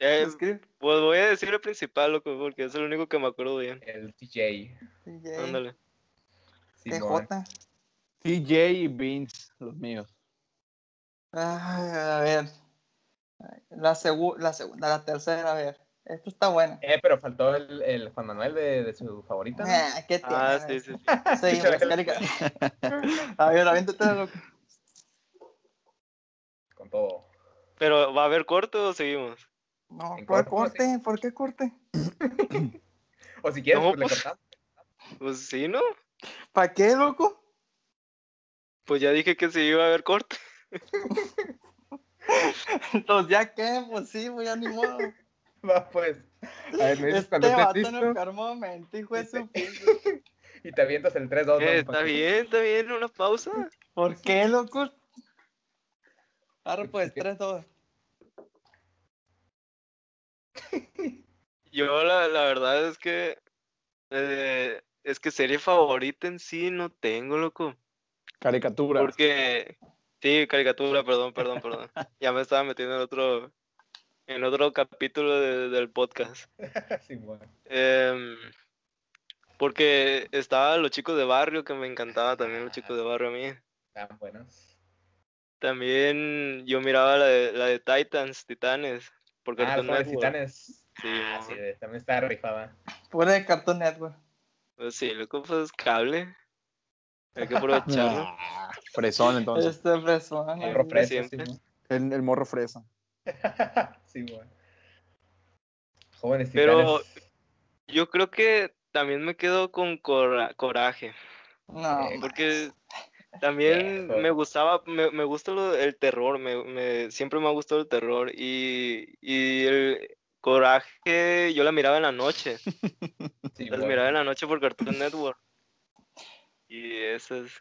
Eh, pues voy a decir el principal, loco, porque es el único que me acuerdo bien. El TJ. DJ, Ándale. TJ. TJ y Vince, los míos. Ay, a ver. La, segu- la segunda, la tercera, a ver. Esta está buena. Eh, pero faltó el, el Juan Manuel de, de su favorita. ¿no? Ah, ¿Qué tiene? Ah, sí, sí, sí. <laughs> Seguimos, carica- <laughs> A ver, aviéntate loco. Con todo. Pero, ¿va a haber corte o seguimos? No, En ¿cuál corto, corte? ¿Por qué corte? <coughs> O si quieres, No, pues le pues- cortamos. Pues sí, ¿no? ¿Para qué, loco? Pues ya dije que sí iba a haber corte. Entonces, <laughs> ¿ya qué? Pues sí, pues ya ni modo. <laughs> Va, pues. A ver, me dices Este cuando estés no listo enfermó, mente, hijo de su <laughs> y te avientas el 3-2. Eh, ¿no? está bien, está bien, una pausa. ¿Por qué, loco? Ahora pues, ¿Qué? 3-2. Yo la, la verdad es que eh, es que serie favorita en sí no tengo, loco. Caricatura. Porque sí, caricatura, perdón, perdón, perdón. <laughs> Ya me estaba metiendo en otro en otro capítulo de- del podcast. <laughs> Simón. Em, porque estaba los chicos de barrio que me encantaba también los chicos de barrio a mí. Están buenos. También yo miraba la de, la de Titans, Titanes, por Ah, Cartoon Network. titanes. Sí, ah, sí, también está rifada. Pura de Cartoon Network. Pues sí, loco, pues cable. Hay que aprovecharlo. <laughs> Ah, fresón, entonces. Este fresón. Morro así. fresa. El, el morro fresa. <laughs> Jóvenes Pero- titanes. Yo creo que también me quedo con cora- coraje. No, Eh, Porque también me gustaba, me, me gusta lo- el terror, me, me- siempre me ha gustado el terror y, y el coraje yo la miraba en la noche, <laughs> las Simón. miraba en la noche por Cartoon Network y esa es,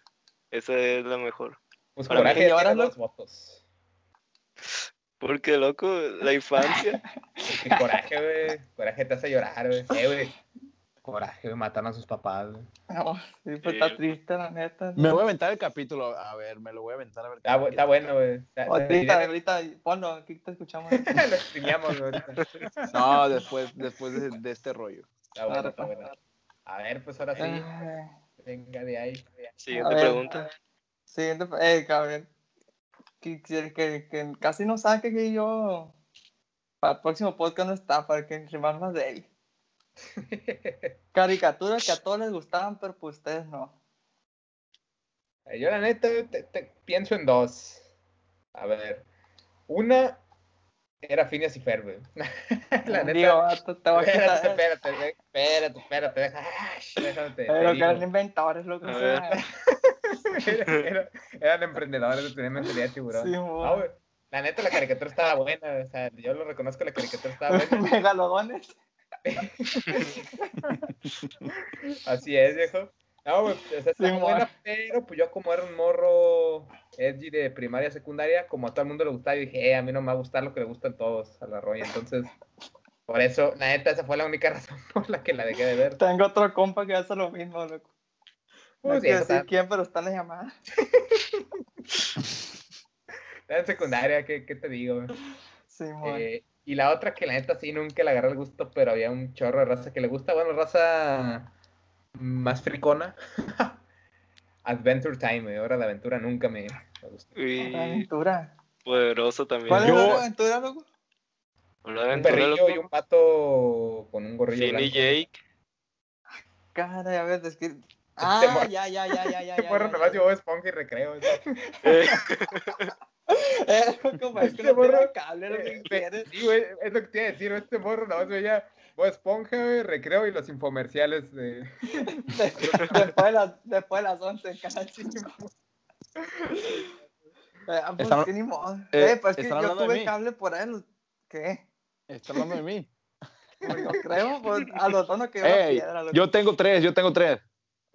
esa es la mejor. Pues para mí, coraje y ahora tiene lo- dos votos. Porque loco, la infancia, Porque <laughs> coraje, güey. Coraje te hace llorar, güey. Eh, güey. Coraje, güey. Mataron a sus papás, güey. no, sí, pues Sí. está triste, la neta. Me voy a aventar el capítulo. A ver, me lo voy a aventar a ver. Está, está bueno, güey. Ahorita, ahorita, ponlo, aquí te escuchamos. <laughs> Lo streameamos, güey. No, después, después de, de este rollo. Está bueno, está bueno. A ver, pues ahora sí. Venga de ahí. siguiente pregunta. Siguiente, eh, cabrón. Que, que, que, que casi no saque que yo para el próximo podcast no está, para que rimar más de él. <laughs> Caricaturas que a todos les gustaban, pero pues ustedes no. Yo la neta te- te- pienso en dos. A ver. Una era Phineas y Ferb. <laughs> La neta. Digo, vato, te voy a Espérate, quitar. espérate, espérate, espérate, deja- ay, déjame te- te Pero que eran inventores, loco. A o ver. sea, <laughs> <laughs> Era- era- eran emprendedores, tenían mentalidad de tiburón. Sí, La neta, la caricatura estaba buena. O sea, yo lo reconozco, la caricatura estaba <laughs> buena. Megalodones. <laughs> Así es, viejo. No, güey, o sea, Sí, buena, pero pues yo como era un morro edgy de primaria, secundaria, como a todo el mundo le gustaba, yo dije, eh, a mí no me va a gustar lo que le gustan todos a la roya. Entonces, por eso, la neta, esa fue la única razón por la que la dejé de ver. Tengo otro compa que hace lo mismo, loco. No decir está- quién, pero está en la llamada. <laughs> Estaba en secundaria, ¿qué, qué te digo? Sí, mo. Eh, y la otra que la neta sí nunca le agarré el gusto, pero había un chorro de raza que le gusta. Bueno, raza más fricona. <laughs> Adventure Time, güey, hora de aventura nunca me, me gustó. Y aventura. poderoso también. ¿Cuál es Yo- de aventura, loco? Un perrillo loco. y un pato con un gorrillo Finn y blanco. Jake. Cara, a ver, es que. <laughs> Ah, ya, ya, ya, ya, ya. <laughs> Este ya, morro ya, nomás ya. llevó esponja y recreo. ¿sí? <laughs> Eh, Eh, como es que Este no tiene cable, lo que Eh, quieres. Sí, güey, es lo que te iba a decir. Este morro nomás veía Bob Esponja, güey, recreo y los infomerciales de... De- después, de las, después de las 11 en Canal 5. Eh, ah, pues, Están- que ni modo. eh, Eh, pues es que yo tuve cable por él. ¿Qué? Está hablando de mí. Pues yo creo, pues a los dos no quedó la Ey, piedra. loco. yo tengo tres, yo tengo tres.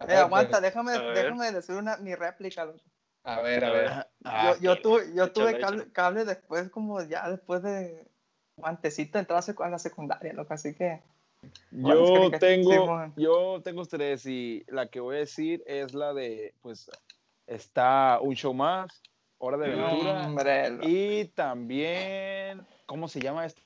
Eh, aguanta, déjame, A ver. déjame decir una, mi réplica. loco. A ver, a ver. Ah, yo, yo tuve, yo Échale, tuve cable, cable después, como ya después de guantecito de entrar a la secundaria, loco, así que. ¿Cuáles Yo tengo, yo tengo tres y la que voy a decir es la de, pues, está un show más, Hora de Aventura Hombre, lo- y también, ¿cómo se llama esta?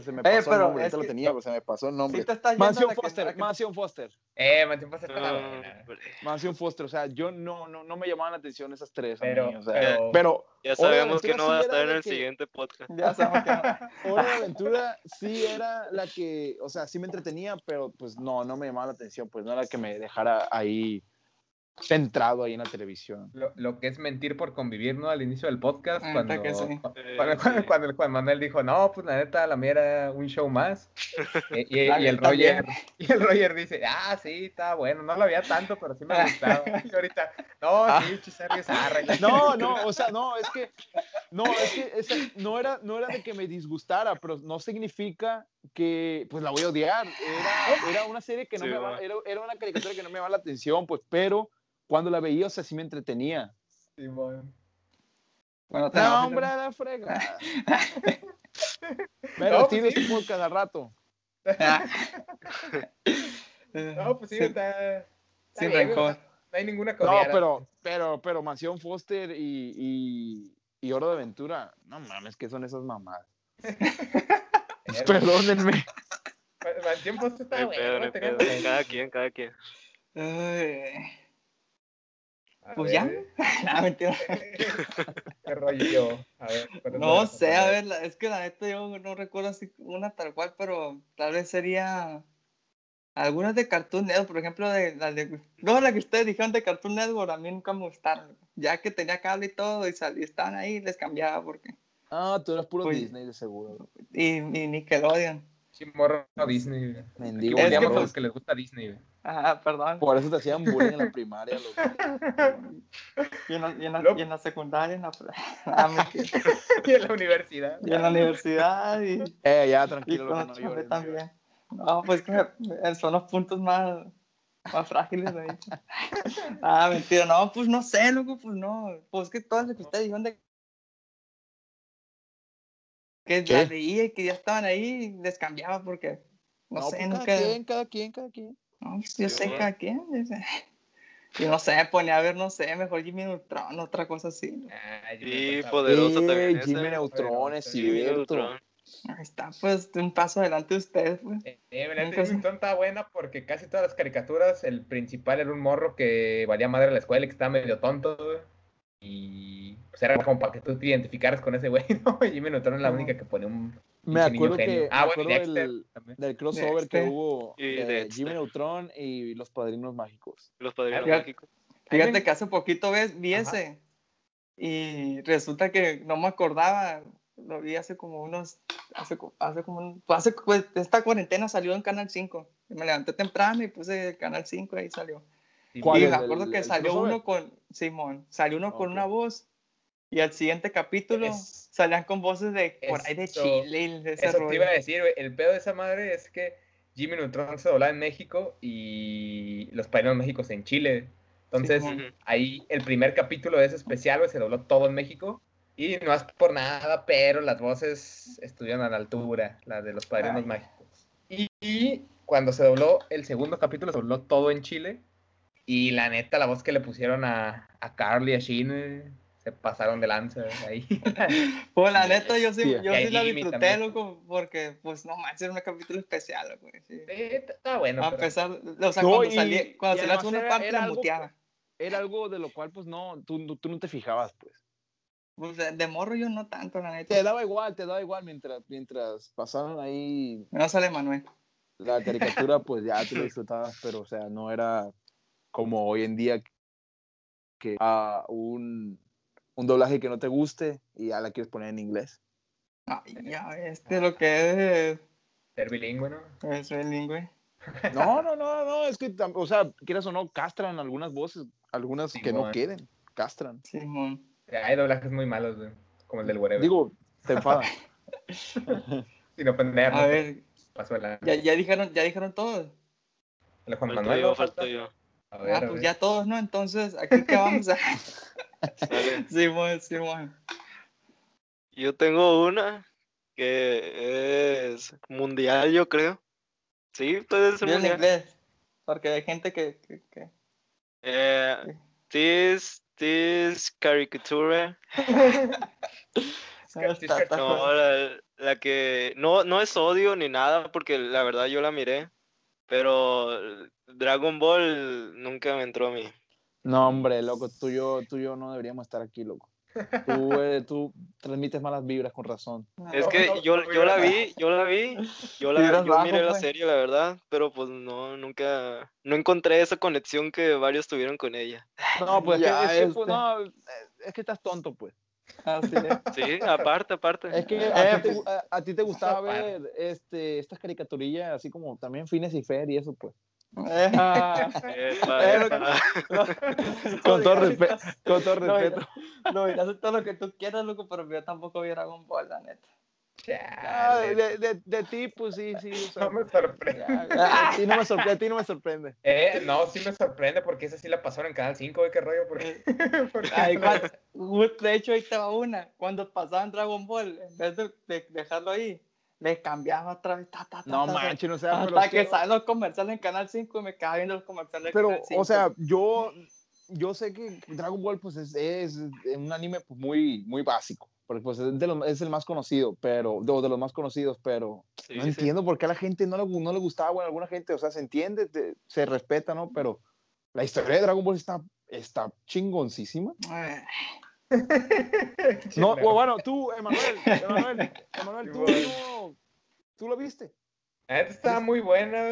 Se me Eh, pasó el pero nombre, es lo tenía, pero se me pasó el nombre. Sí te estás la que- Foster, que- Mansión Foster, Eh, Mansión Foster está no, buena. hombre. Mansión Foster, o sea, yo no, no, no me llamaban la atención esas tres a Pero, mí, o sea, pero, pero Ya sabemos que no va a estar en el que- siguiente podcast. Ya sabemos que no. <laughs> Hora de Aventura sí era la que, o sea, sí me entretenía, pero pues no, no me llamaba la atención, pues no era que me dejara ahí centrado ahí en la televisión. lo, lo que es mentir por convivir, ¿no? Al inicio del podcast, Neta cuando, que sí. cu- Eh, cuando, cuando- sí. cuando el Juan Manuel dijo, no, pues la neta, la mía era un show más. Eh, <laughs> y, y el Roger, <laughs> y el Roger dice, ah, sí, está bueno, no lo había tanto, pero sí me gustaba. <laughs> Y ahorita, no, sí, Chisarri Zarra. No, no, o sea, no, es que, no, es que esa- no, era, no era de que me disgustara, pero no significa que, pues la voy a odiar. Era, era una serie que no Sí, me va. era, era una caricatura que no me llamaba la atención, pues, pero cuando la veía, o sea, sí me entretenía. Simón. Bueno, te <laughs> No, hombre, ¿no? la frega. Me No, pues sí. al rato. <laughs> No, pues sí, Sin- está, está sin bien, rencor. No hay ninguna No, coreana. pero, pero, pero Mansión Foster y, y, y Hora de Aventura, no mames, ¿qué son esas mamadas? <laughs> Perdónenme. Mansión Foster está No no bueno. Cada quien, cada quien. Ay, A Pues ya. <laughs> no, mentira. <laughs> ¿Qué rollo? A ver, ¿cuál es la No sé, a ver, es que la neta yo no recuerdo así una tal cual, pero tal vez sería algunas de Cartoon Network, por ejemplo, de la de no, la que ustedes dijeron de Cartoon Network, a mí nunca me gustaron, ya que tenía cable y todo y, sal- y estaban ahí, les cambiaba porque Ah, tú eras puro Oye. Disney de seguro. y, y Nickelodeon. Sí, morro Disney. Mendigo. Es que, pues- los que les gusta Disney, güey. Ah, perdón. Por eso te hacían bullying en la <laughs> primaria, loco. Y en, la, y en la- Lo- y en la secundaria, en la, <laughs> ah. <laughs> Y en la universidad. y en la universidad y, Eh, ya, y tranquilo, con los no llores. también. No, pues que me- son los puntos más, más frágiles de hecho. Ah, mentira, no, pues no sé, loco, pues no. Pues que todas las que ustedes dijeron de que ¿Qué? las veía y que ya estaban ahí, les cambiaba porque no, No, sé, pues nunca. cada quien, cada quien, cada quien. No, pues yo Sí, sé bueno. cada quien. dice. <laughs> Y no sé, ponía a ver, no sé, mejor Jimmy Neutron, otra cosa así. Ah, Sí, me poderoso Eh, también. ese. Jimmy Neutron, es Jimmy cierto. Neutron. Ahí está, pues, un paso adelante de ustedes, pues. Eh, eh, estaba buena porque casi todas las caricaturas, el principal era un morro que valía madre en la escuela y que estaba medio tonto, güey. Y pues era como para que tú te identificaras con ese güey, <laughs> ¿no? Jimmy Neutron es la única que pone un Me acuerdo que, genio. me Ah, bueno, acuerdo del, crossover que hubo de. Jimmy Neutron y los Padrinos Mágicos. Los padrinos Ya- mágicos. Fíjate que hace poquito ves, vi Ajá. ese y resulta que no me acordaba, lo vi hace como unos, hace, hace como un, pues hace, pues esta cuarentena salió en Canal 5, y me levanté temprano y puse Canal 5 y ahí salió. Y ¿Cuál me acuerdo ¿El- que el salió uno con Simón, salió uno con Ok. una voz y al siguiente capítulo Es- salían con voces de por ahí de Chile de ese Eso rollo. te iba a decir. El pedo de esa madre es que Jimmy Neutron se doblaba en México y los Padrinos Méxicos en Chile. Entonces. Ujú. ahí el primer capítulo de ese especial, se dobló todo en México. Y no es por nada, pero las voces estuvieron a la altura, las de los Padrinos Ay. Mágicos. Y, y cuando se dobló el segundo capítulo, se dobló todo en Chile. Y la neta, la voz que le pusieron a, a Carly y a Sheen, se pasaron de lanza ahí. <laughs> Pues la neta, yo sí, yo sí la disfruté, también. loco, porque, pues, no manches, era un capítulo especial, güey. sí. Está bueno. A pero- pesar, o sea, No, cuando y- salía, cuando y salía la segunda era- parte, era la algo- muteaba. Era algo de lo cual, pues no, tú, tú- no te fijabas, pues. Pues, de, de morro yo no tanto, la Te neta. daba igual, te daba igual mientras, mientras pasaban ahí No sale Manuel. la caricatura, pues ya tú lo disfrutabas, pero o sea, no era como hoy en día que a un, un doblaje que no te guste y ya la quieres poner en inglés. Ay, ya, este lo que Ser bilingüe, ¿no? es, es bilingüe. No, no, no, no, es que, o sea, quieras o no, castran algunas voces, algunas que no queden, castran. Simón. Hay doblajes muy malos, güey, como el del whatever. Digo, te enfadan. <laughs> Sin ofender, A ver, Pasó la... ya, ya dijeron, ya dijeron todos. el Juan Falto Manuel. yo, ¿no? falto yo. A ver, Ah, a pues ver. ya todos, ¿no? Entonces, aquí que vamos a. <laughs> <laughs> Simón, Simón. Yo tengo una que es mundial, yo creo. Sí, puede ser Yo en mundial. inglés. Porque hay gente que. que, que- Eh, this, this caricature. <laughs> no, la, la que no, no es odio ni nada, porque la verdad yo la miré. Pero Dragon Ball nunca me entró a mí. No, hombre, loco, tú y yo, tú y yo no deberíamos estar aquí, loco. Tú, <laughs> eh, tú transmites malas vibras con razón. Es No, que no, yo, no, yo la vi, yo la vi, yo, la, yo bajo, miré la pues. serie, la verdad, pero pues no, nunca, no encontré esa conexión que varios tuvieron con ella. No, pues Ya, es, que, es que, pues, este. no, eh, es que estás tonto, pues. Así es. <laughs> Sí, aparte, aparte. Es que Eh, a, ti, te, gu- a- a ti te gustaba Aparte. ver este, estas caricaturillas así como también Fines y Fer y eso, pues. Eh, Epa, Eh, epa. <laughs> no, Con todo, no, respeto, con todo no, respeto. No, y haces todo lo que tú quieras, loco, pero yo tampoco vi Dragon Ball, la neta. Ah, Chale. de, de, de ti, pues sí, sí. o sea, No me sorprende. a, ti no me sorprende, a ti no me sorprende. Eh, no, sí me sorprende porque esa sí la pasaron en Canal 5, güey, qué rollo. Porque, <laughs> porque Ay, no- cuan- de hecho, ahí te va una. Cuando pasaban Dragon Ball, en vez de, de dejarlo ahí, le cambiaba otra vez. Ta, ta, ta, No manches, no sea, Hasta que salen los comerciales en Canal 5 y me quedaba viendo los comerciales en Pero, Canal 5. o sea, yo, yo sé que Dragon Ball pues es, es un anime pues, muy, muy básico, porque pues es, de los- es el más conocido, pero, de, de los más conocidos, pero Sí, no sí. entiendo por qué a la gente no le, no le gustaba, bueno, a alguna gente, o sea, se entiende, te- se respeta, ¿no? Pero la historia de Dragon Ball está, está chingoncísima. <laughs> No, bueno, tú, Emanuel, Emanuel, <laughs> Emanuel, tú, no- tú lo viste. La neta estaba muy buena,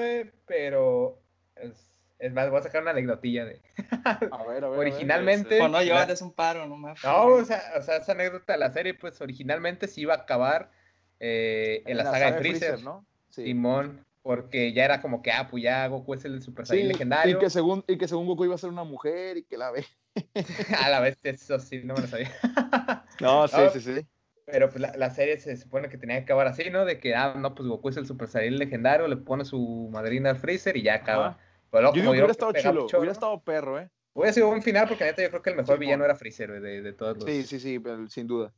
pero es, es más, voy a sacar una anecdotilla de... A ver, a ver. Originalmente... Por no la- llevarles un paro, no me No, o sea, o sea, esa anécdota de la serie, pues originalmente se iba a acabar eh, en, la, saga, de Freezer, ¿no? Sí. Simón, porque ya era como que, ah, pues ya Goku es el Super Sí, Saiyan legendario. Y que, según, y que según Goku iba a ser una mujer y que la ve. <laughs> A la vez, eso sí, no me lo sabía. <laughs> No, sí, sí, sí. Pero pues la, la serie se supone que tenía que acabar así, ¿no? De que, ah, no, pues Goku es el Super Saiyan legendario, le pone su madrina al Freezer y ya acaba. Ajá. Pero Yo digo que hubiera estado mucho, hubiera ¿no? estado perro, ¿eh? Hubiera sido un final porque neta yo creo que el mejor villano era Freezer, de, de todos los... Sí, sí, sí, pero sin duda.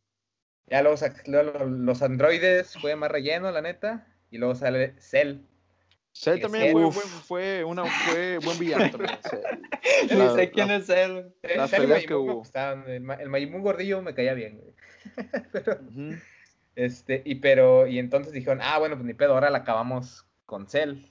Ya luego los, los androides fue más relleno, la neta. Y luego sale Cell. Cell también fue, fue, fue, una, fue buen villano también. <laughs> La- sé quién la- es. Cell Las peleas que hubo. gustaban, El, el gordillo me caía bien, güey. <laughs> Pero, este, y pero, y entonces dijeron, ah, bueno, pues ni pedo, ahora la acabamos con Cell.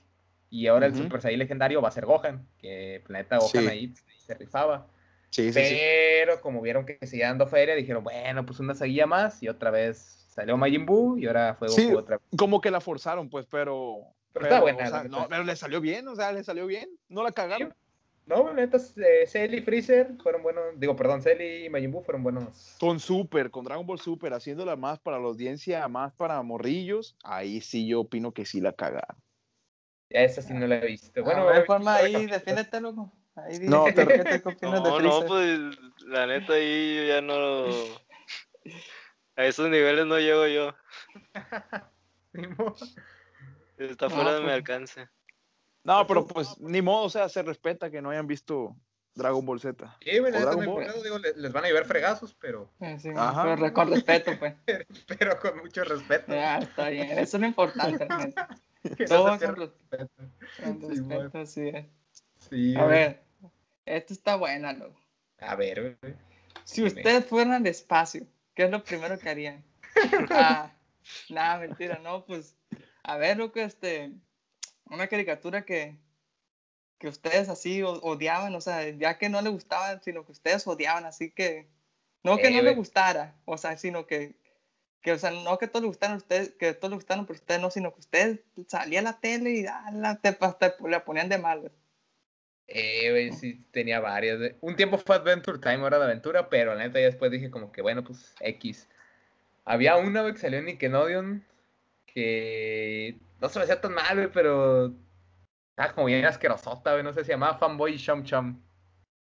Y ahora el. Super Saiyan legendario va a ser Gohan, que Planeta Gohan Sí. ahí se rifaba. Sí, sí. Pero como vieron que seguía dando feria, dijeron, bueno, pues una seguía más. Y otra vez salió Majin Buu y ahora fue Goku Sí. otra vez. Como que la forzaron, pues, pero. Pero está buena, o sea, la no, pero le salió bien, o sea, le salió bien. No la cagaron. No, neta, eh, Cell y Freezer fueron buenos. Digo, perdón, Cell y Majin Buu fueron buenos. Con Super, con Dragon Ball Super, haciéndola más para la audiencia, más para morrillos. Ahí sí yo opino que sí la cagaron. Ya esa sí no la he visto. Bueno, Bueno, visto forma de ahí, defiéndete, loco. Ahí di, No, te- ¿qué te opinas de No, no, pues la neta ahí yo ya no. A esos niveles no llego yo. <laughs> Simón. Está No, fuera de mi pues- alcance. No, pero pues ni modo, o sea, se respeta que no hayan visto Dragon Ball Z. Sí, güey, la O neta no Dragon hay Ball. digo, le- les van a llevar fregazos, pero, sí, Ajá. pero con <laughs> respeto, pues. pero con mucho respeto. Ya, está bien. Eso es lo importante. <laughs> Que no Todo se con, respeto. Sí, respeto, así es. Sí, A ver, esto está buena, loco. A ver, güey. Si ustedes fueran al espacio, ¿qué es lo primero que harían? <laughs> Ah, nada, mentira, no, pues, a ver, loco, este, una caricatura que, que ustedes así odiaban, o sea, ya que no le gustaban, sino que ustedes odiaban, así que, no que Eh, no le gustara, o sea, sino que, que, o sea, no que todos le gustaran a ustedes, que todos le gustaran, pero ustedes no, sino que ustedes salían a la tele y ah, la, te, hasta le ponían de mal. Eh, güey, sí, tenía varias. Un tiempo fue Adventure Time, hora de aventura, pero la neta ya después dije como que, bueno, pues, X. Había una, güey, que salió en Nickelodeon, que no se me hacía tan mal, güey, pero estaba como bien asquerosota, güey, no sé, se llamaba Fanboy Chum Chum.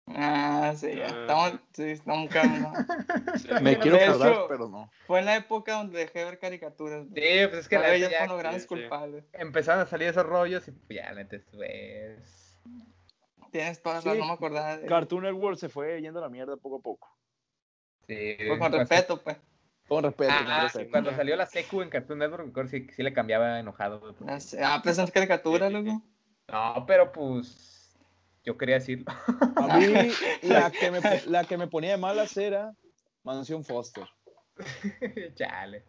Ah, sí, ya, Ah. estamos, sí, no. Sí. <laughs> Me quiero acordar, hecho- pero no. Fue en la época donde dejé de ver caricaturas. Sí, pues es que la ellos fueron los grandes sí, sí. culpables. empezaron a salir esos rollos y pues ya, la neta, pues... Tienes toda la Sí, razón, no me acordaba de Cartoon Network se fue yendo a la mierda poco a poco. Sí, Pues con respeto, pues. Con respeto, con Ah, cuando salió la secu en Cartoon Network, me acuerdo sí, sí le cambiaba enojado, porque- sé. Ah, pues son caricaturas, Sí, sí, loco. No, pero pues yo quería decirlo. A mí, <laughs> la que, me, la que me ponía de malas era Mansión Foster. <laughs> Chale.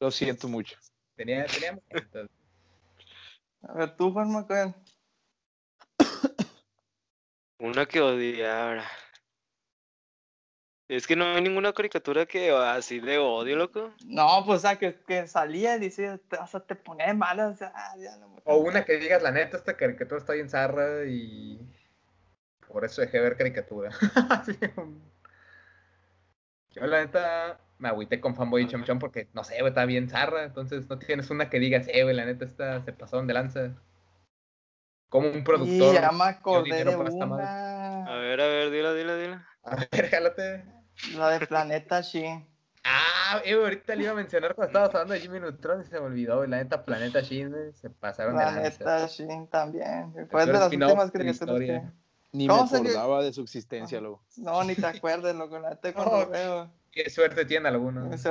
Lo siento mucho. Tenía, tenía momentos. A ver, tú, Juan Macuel. Una que odiara. Es que no hay ninguna caricatura que así de odio, loco. No, pues, o sea, que, que salía y decía, o sea, te ponía de malas. O sea, ah, ya no me- O una que digas, la neta, esta caricatura está bien zarra y por eso dejé de ver caricatura. <laughs> Yo la neta me agüité con Fanboy y Chom Chom porque, no sé, güey, está bien zarra. Entonces no tienes una que digas, eh, güey, la neta esta se pasaron de lanza. Como un Y productor. ya me acordé dinero de madre. A una. ver, a ver, dila, dila, dila. A ver, jálate. La de Planeta Shin. Ah, eh, ahorita le iba a mencionar cuando estabas hablando de Jimmy Neutron y se me olvidó. La neta, Planeta Shin, se pasaron de lanza. Planeta Shin también. Fue de las últimas de que. historia. Ni ¿Cómo me se acordaba de su existencia, luego. No, ni te acuerdes, loco. La neta, cuando veo. Qué suerte tienen algunos. en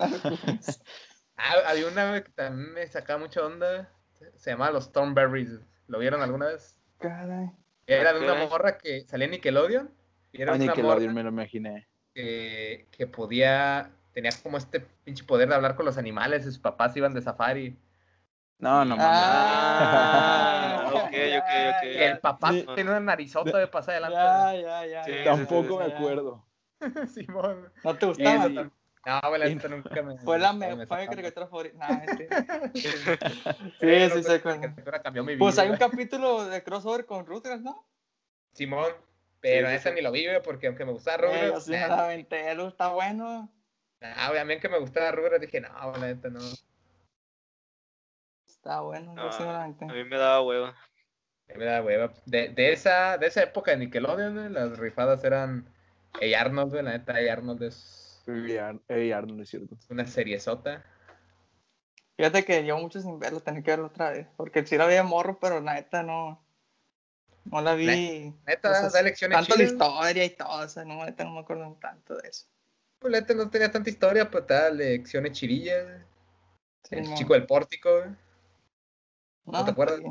algunos. <laughs> Ah, había una que también me sacaba mucha onda. Se llamaba Los Thornberries. ¿Lo vieron alguna vez? Caray. Era de una morra que salía en Nickelodeon. Y era A una Nickelodeon morra me lo imaginé. Que, que podía. Tenía como este pinche poder de hablar con los animales. y Sus papás iban de safari. No, no, mames. Ah, <laughs> ok, ok, ok. Y el papá Sí. tenía una narizota de pasar adelante. ya, ya. Sí, ya. Tampoco Ya, me acuerdo. <laughs> Simón. ¿No te gustaba? eso No, güey, la neta nunca me. Fue la me fue mi caricatura favorita. <laughs> Nah. Pero, sí, sí, pues, mi vida. Pues hay un capítulo de crossover con Rugrats, ¿no? Simón. Pero Sí, esa sí. ni lo vive porque aunque me gustaba Eh, Rugrats. nah, aventé, lo está bueno. Ah, a mí que me gustaba Rugrats dije, no, la neta no. Está bueno, Ah, aventé. A mí me daba hueva. A mí Me da hueva. De, de esa, de esa época de Nickelodeon, las rifadas eran Hey Arnold, la neta, Hey Arnold es Ey, Ar- Ey, Arnold, es cierto. una seriezota. Fíjate que llevo mucho sin verlo, tenía que verlo otra vez. Porque sí la vi de morro, pero la neta no. No la vi. Neta, pues, da lecciones Tanto la chidas. historia y todo, o sea, no, neta, no me acuerdo tanto de eso. Pues la neta no tenía tanta historia, pero te da lecciones chirillas. güey. Sí, El no. chico del pórtico, güey. ¿no te acuerdas? sí.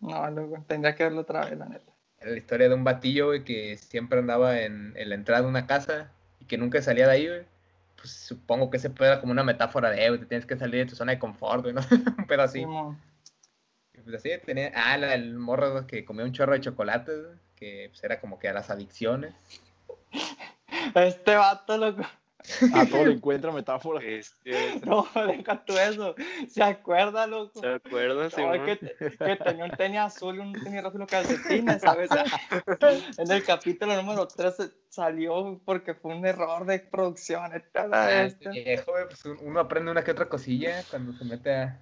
No, loco, tendría que verlo otra vez, la neta. Era la historia de un batillo, güey, que siempre andaba en, en la entrada de una casa y que nunca salía de ahí, güey. Pues supongo que ese pedo era como una metáfora de, "Eh, güey, te tienes que salir de tu zona de confort, güey, ¿no? <laughs> un pedo así. Simón. Pues así tenía, ah, la- el morro que comía un chorro de chocolate, que pues era como que a las adicciones. <laughs> Este vato, loco. A todo le encuentra metáfora. Este, <laughs> No, deja tú eso. ¿Se acuerda, loco? ¿Se acuerdan? No, Simón? que, que tenía un tenis azul y un tenis rojo y unos calcetines, <laughs> ¿sabes? En el capítulo número 3 salió porque fue un error de producción. Ah, este viejo, güey, pues un- uno aprende una que otra cosilla cuando se mete a...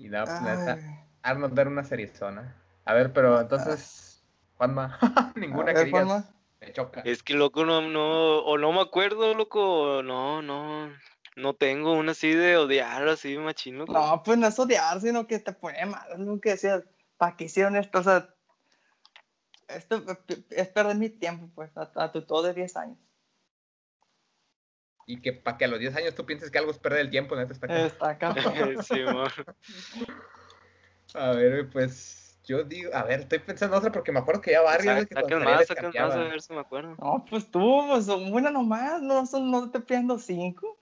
Y da, pues, la neta, Ay, Arnold era una seriezona. A ver, pero entonces, Juanma, <laughs> ninguna A que ver, digas, Juanma. me choca. Es que loco, no, no, o no me acuerdo, loco, o no, no, no tengo una así de odiar, así machín, loco. No, pues no es odiar, sino que te pone mal. Que decías, ¿para qué hicieron esto? O sea, esto es perder mi tiempo, pues, a, a tu todo de 10 años. Y que para que a los 10 años tú pienses que algo es perder el tiempo, neta cabrón. Está cabrón. <laughs> Sí. A ver, pues yo digo, a ver, estoy pensando otra porque me acuerdo que ya varios güey, que Saquen más, saquen más, a ver si me acuerdo. No, pues tú, pues una nomás, no, son, no te pidiendo cinco,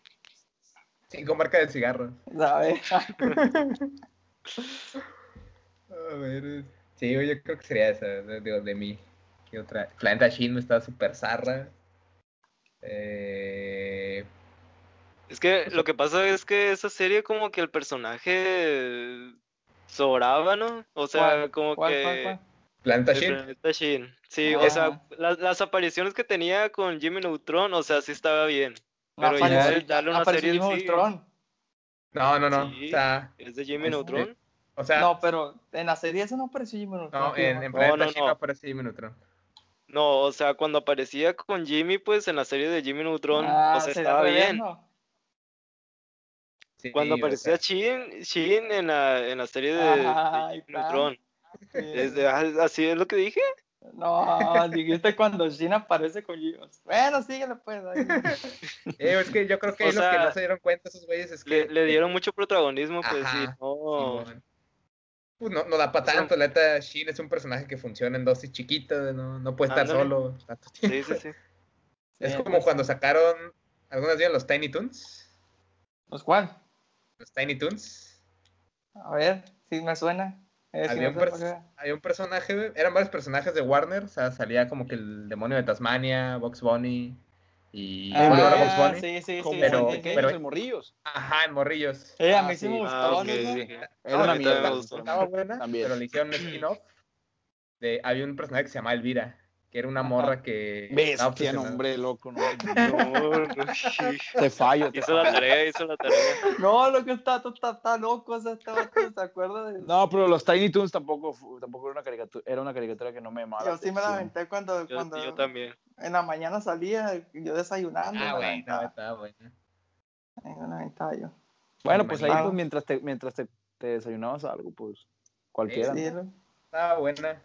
Cinco marcas de cigarros. ¿sabes? A ver, sí, yo creo que sería esa, de, de, de mí. ¿Qué otra? Planeta Shin está súper zarra. Eh, Es que lo que pasa es que esa serie como que el personaje sobraba, ¿no? O sea, ¿Cuál? como ¿Cuál, que... cuál? Planeta Shin. planeta Shin. Sí, Ah. o sea, las, las apariciones que tenía con Jimmy Neutron, o sea, sí estaba bien. Pero Apareció- ya el darle una serie Jimmy sí, Neutron. No, no, no. Sí. O sea, ¿Es de Jimmy Neutron? o sea, No, pero en la serie eso no apareció Jimmy Neutron. no, en, en No, Planeta no, Shin no. aparece Jimmy Neutron. No, o sea, cuando aparecía con Jimmy, pues en la serie de Jimmy Neutron, Ah, o sea, estaba bien. Sí, Cuando o aparecía sea, Shin, Shin en la, en la serie de, de Ajá, Jimmy. Neutron. Sí. <laughs> Es ah, así es lo que dije. No, dijiste cuando Shin aparece con Jimmy. Bueno, síguele pues. ahí. <laughs> eh, es que yo creo que O ahí lo que no se dieron cuenta esos güeyes es que Le, le dieron mucho protagonismo, pues sí, Ajá, no. Simón. Pues no, no da para tanto, la neta, Shin es un personaje que funciona en dosis chiquitas, no, no puede estar Ándale. solo tanto Sí, sí, sí. <laughs> Es Sí, como pues, cuando sacaron, ¿algunas vieron los Tiny Toons? Pues cuál? Los Tiny Toons. A ver, si me suena. Eh, si Había un, había un personaje, eran varios personajes de Warner, o sea, salía como que el demonio de Tasmania, Box Bunny, y... Ah, bueno, Bunny. sí, sí, sí. pero- sí, pero- en morrillos. Ajá, en Morrillos. Eh, a Ah, mí sí, sí. me gustó, Ah, ok, ¿no? sí. Era una mierda. Estaba buena, También. pero le hicieron un spin-off. De, había un personaje que se llamaba Elvira, que era una Ajá. morra que... estaba Bestia, nombre loco, no. No. <laughs> Te fallo. te Hizo la fallo. tarea, hizo la tarea. No, lo que está, está, está loco, o sea, vato se acuerda de... No, pero los Tiny Toons tampoco, tampoco era una caricatura, era una caricatura que no me llamaba. Yo sí me la aventé cuando, Yo, cuando yo también. En la mañana salía, yo desayunando. Ah, bueno, aventaba. estaba buena. Aventaba yo. Bueno, pues ahí Ah. pues mientras te, mientras te, te desayunabas algo, pues cualquiera. Sí, ¿no? Estaba buena.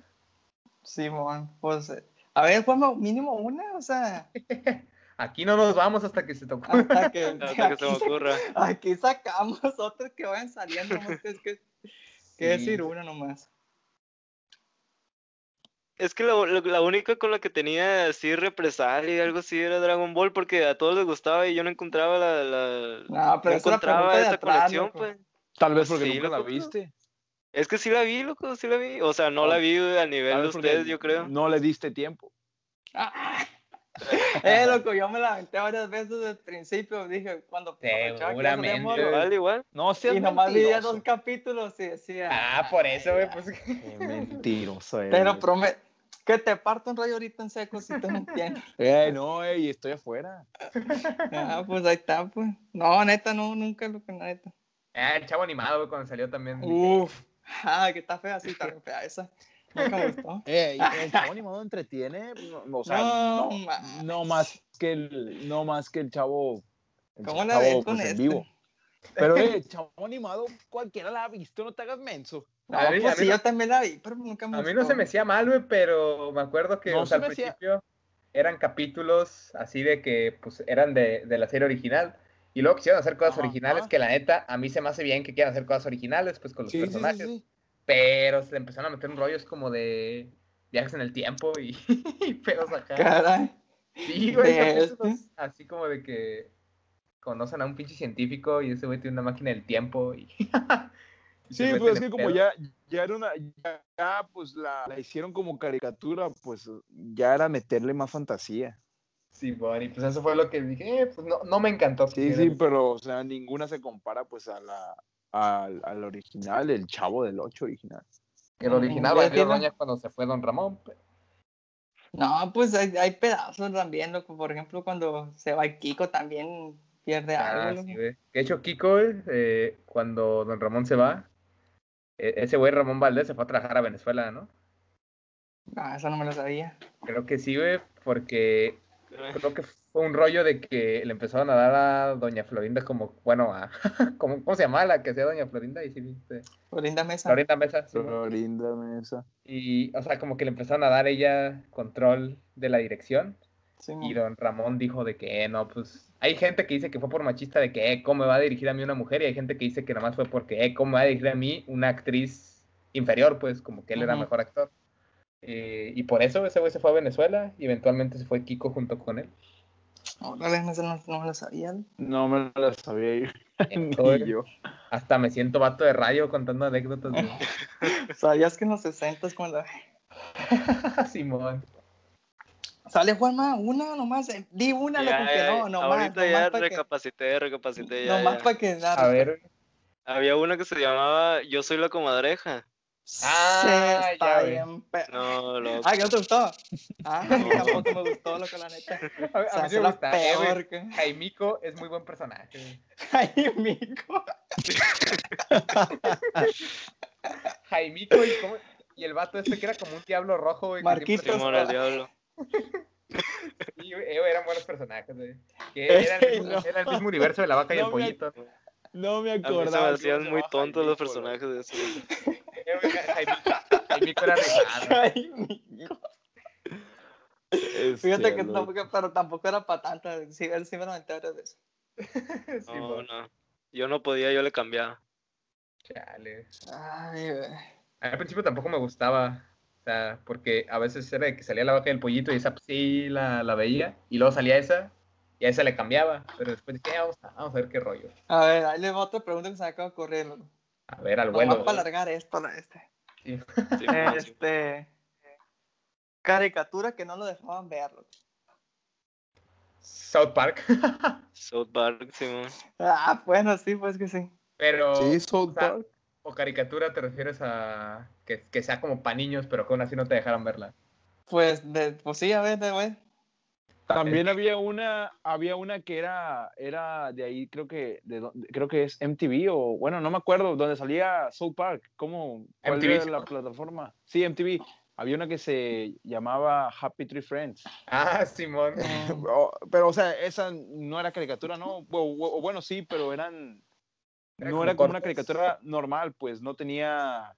Simón, pues, eh, a ver, Juanma, mínimo una, o sea, <laughs> Aquí no nos vamos hasta que se hasta que, <laughs> Hasta que se me ocurra. <laughs> aquí sacamos otras que vayan saliendo, nomás que es que, que Sí. decir una nomás. Es que la, la- la única con la que tenía así represalia y algo así era Dragon Ball porque a todos les gustaba y yo no encontraba la, la- No, pero no encontraba esa atrás, colección, loco. pues. Tal vez porque Sí, nunca la viste. Es que sí la vi, loco, sí la vi. O sea, no Ah, la vi al Tal nivel de ustedes, yo creo. No le diste tiempo. <laughs> Eh, loco, yo me la aventé varias veces desde el principio, dije, cuando Seguramente. morro, Igual, igual. No seas y nomás dos capítulos y decía, Ah, por eso, güey, pues. Qué mentiroso <laughs> eres. pero prometo, que te parto un rayo ahorita en seco si tú no entiendes. <laughs> Eh, no, ey, estoy afuera. Ah, pues ahí está, pues. No, neta, no, nunca lo que neta. Ah, el chavo animado, güey, cuando salió también. Uf, ah, que está fea, sí, está fea esa. <laughs> Eh, el chavo animado entretiene, no, o sea, No, no, ma- no más que el, no más que el chavo, el ¿Cómo la chavo, ves con pues, en este? vivo. Pero eh, el <laughs> chavo animado, cualquiera la ha visto, no te hagas menso. No, A mí- pues a mí sí, no- yo también la vi, pero nunca me A mí no se me hacía mal, güey, pero me acuerdo que No o sea, se al hacía- principio eran capítulos así de que pues eran de, de la serie original. Y luego quisieron hacer cosas Ajá, originales, ajá. que la neta, a mí se me hace bien que quieran hacer cosas originales, pues con los Sí, sí, sí, personajes. sí. Pero se le empezaron a meter en rollos como de viajes en el tiempo y, <laughs> y pedos acá. Caray. Sí, güey, capítulos así como de que conocen a un pinche científico y ese güey tiene una máquina del tiempo y... <laughs> Sí, pues es que como ya, ya era una, ya, ya, pues la, la hicieron como caricatura, pues ya era meterle más fantasía. Sí, bueno, y pues eso fue lo que dije, eh, pues no, no me encantó. Sí, sí, pero o sea, ninguna se compara pues a la, al, al original, el chavo del 8 original. Que el original Ya valió tiene- doña cuando se fue Don Ramón. No, pues hay, hay pedazos también, loco. Por ejemplo, cuando se va el Kiko también pierde Ah, algo. sí. De hecho, Kiko, eh, cuando Don Ramón se va, E- ese güey Ramón Valdés se fue a trabajar a Venezuela, ¿no? Ah, eso no me lo sabía. Creo que sí, güey, porque creo que fue un rollo de que le empezaron a dar a Doña Florinda como, bueno, a, <laughs> como, ¿cómo se llamaba la que hacía Doña Florinda? Y sí, viste. Florinda Mesa. Florinda Mesa. sí, ¿no? Florinda Mesa. Y, o sea, como que le empezaron a dar ella control de la dirección. Sí, Y don Ramón dijo de que, eh, no, pues, hay gente que dice que fue por machista de que, eh, ¿cómo me va a dirigir a mí una mujer? Y hay gente que dice que nada más fue porque, eh, ¿cómo me va a dirigir a mí una actriz inferior? Pues, como que él era mejor actor. Eh, y por eso ese güey se fue a Venezuela y eventualmente se fue Kiko junto con él. Órale, no, no, no me lo sabía. No me la sabía yo. <laughs> Yo. Hasta me siento vato de radio contando anécdotas de <laughs> ¿Sabías que en los 60 es cuando... <laughs> Simón. Sale Juanma, una nomás, eh, di una, Ya, que ya, no, nomás, ahorita ya nomás para que, recapacité, recapacité. Ya, nomás ya. para que A ver. Había una que se llamaba Yo soy la comadreja. Ah, Sí, está ya, bien, pe- No, loco. Ah, ¿que no te gustó? Ah, <laughs> a mí No. tampoco me gustó, loco, la neta. A, a O sea, mí es sí me gusta. eh, peor que... Jaimico es muy buen personaje. güey. Ay, mico. Jaimico y, cómo- y el vato este que era como un diablo rojo, güey. que Marquitos. siempre- Simón al diablo. <laughs> Sí, eh, eran buenos personajes, güey. Que <laughs> era, el mismo, no. era el mismo universo de la vaca y el No me- pollito. No me A mí se acordaba. me hacían muy tontos los Jaimico, personajes de eso. Jaimico, <laughs> era Fíjate que tampoco, pero tampoco era para tanto. Sí, él sí me lo aventé varias veces. <laughs> Sí, No. Yo no podía, yo le cambiaba. Chale. Ay, güey. Al principio tampoco me gustaba. O sea, porque a veces era de que salía la vaca y el pollito y esa pues, sí la, la veía. Y luego salía esa y a esa le cambiaba. Pero después dije, "Eh, vamos a, vamos a ver qué rollo. A ver, ahí le va otra pregunta que se me acaba loco. A ver, al vuelo. para alargar esto, la- este. <laughs> Sí. Este. Caricatura que no lo dejaban ver. loco. South Park. <laughs> South Park, Simón. Ah, bueno, sí, pues que sí. Pero. Sí, South Park. O caricatura te refieres a que, que sea como para niños, pero que aún así no te dejaran verla. Pues, de, pues sí, a ver, de, güey. También había una, había una que era, era de ahí, creo que, de, creo que es MTV o, bueno, no me acuerdo, donde salía South Park, ¿cómo? ¿Cuál MTV, era la plataforma? Sí, MTV. Había una que se llamaba Happy Tree Friends. Ah, Simón. <laughs> Pero, o sea, esa no era caricatura, ¿no? O, o- o bueno, sí, pero eran, Era no como era como una caricatura normal, pues, no tenía,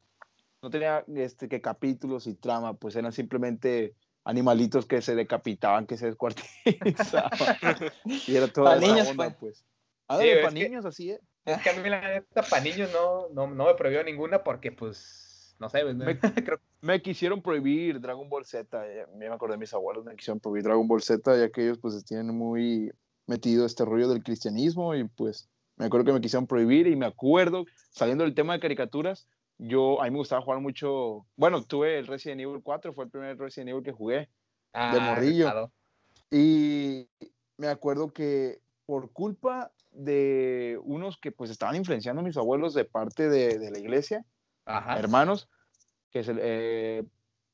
no tenía, este, que capítulos y trama, pues eran simplemente animalitos que se decapitaban, que se descuartizaban. <laughs> y era toda esa niños, onda, pues. pues. Ah, es para que- niños, así es. Es que a mí la neta para niños no, no, no me prohibió ninguna porque pues, no sé, güey, Me- <laughs> creo Me quisieron prohibir Dragon Ball Z, ya me acordé de mis abuelos, me quisieron prohibir Dragon Ball Z, ya que ellos pues tienen muy metido este rollo del cristianismo y pues me acuerdo que me quisieron prohibir y me acuerdo, saliendo del tema de caricaturas, yo, a mí me gustaba jugar mucho, bueno, tuve el Resident Evil 4, fue el primer Resident Evil que jugué, ah, morrillo. Y me acuerdo que por culpa de unos que pues estaban influenciando a mis abuelos de parte de, de la iglesia, Ajá. hermanos, que se, eh,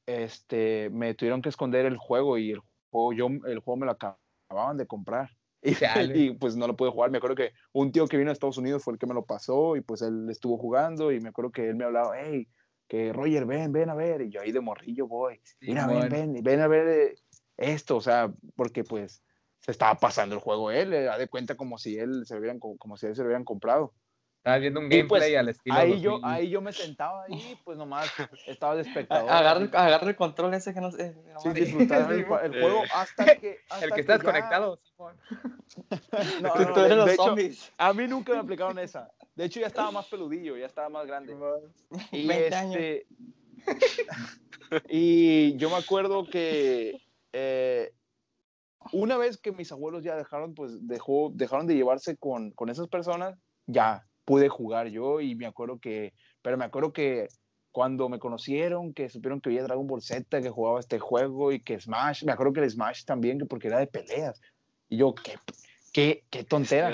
este, me tuvieron que esconder el juego y el juego, yo, el juego me lo acababan de comprar. <laughs> Y, pues no lo pude jugar. Me acuerdo que un tío que vino a Estados Unidos fue el que me lo pasó y pues él estuvo jugando y me acuerdo que él me hablaba, hey, que Roger, ven, ven a ver. Y yo ahí de morrillo voy, mira, ven, ven, ven a ver eh, esto, o sea, porque pues se estaba pasando el juego él, eh, da de cuenta como si él se lo hubieran, co- como si él se lo hubieran comprado. Estaba viendo un Y, pues, gameplay al estilo. Ahí yo, 2000. ahí yo me sentaba ahí, pues nomás estaba de <laughs> espectador. Agarra, agarra el control ese que no sé. Sí, disfrutar <laughs> el, juego hasta que. hasta El que está desconectado, <laughs> Simón. No, no, tú de- los de hecho, zombies. A mí nunca me aplicaron esa. De hecho, ya estaba más peludillo, ya estaba más grande. Y 20 años. este. y yo me acuerdo que eh, una vez que mis abuelos ya dejaron, pues dejó, dejaron de llevarse con, con esas personas, ya pude jugar yo y me acuerdo que, pero me acuerdo que cuando me conocieron, que supieron que había Dragon Ball Z, que jugaba este juego y que Smash, me acuerdo que el Smash también, que porque era de peleas. Y yo, qué, qué, qué tontera.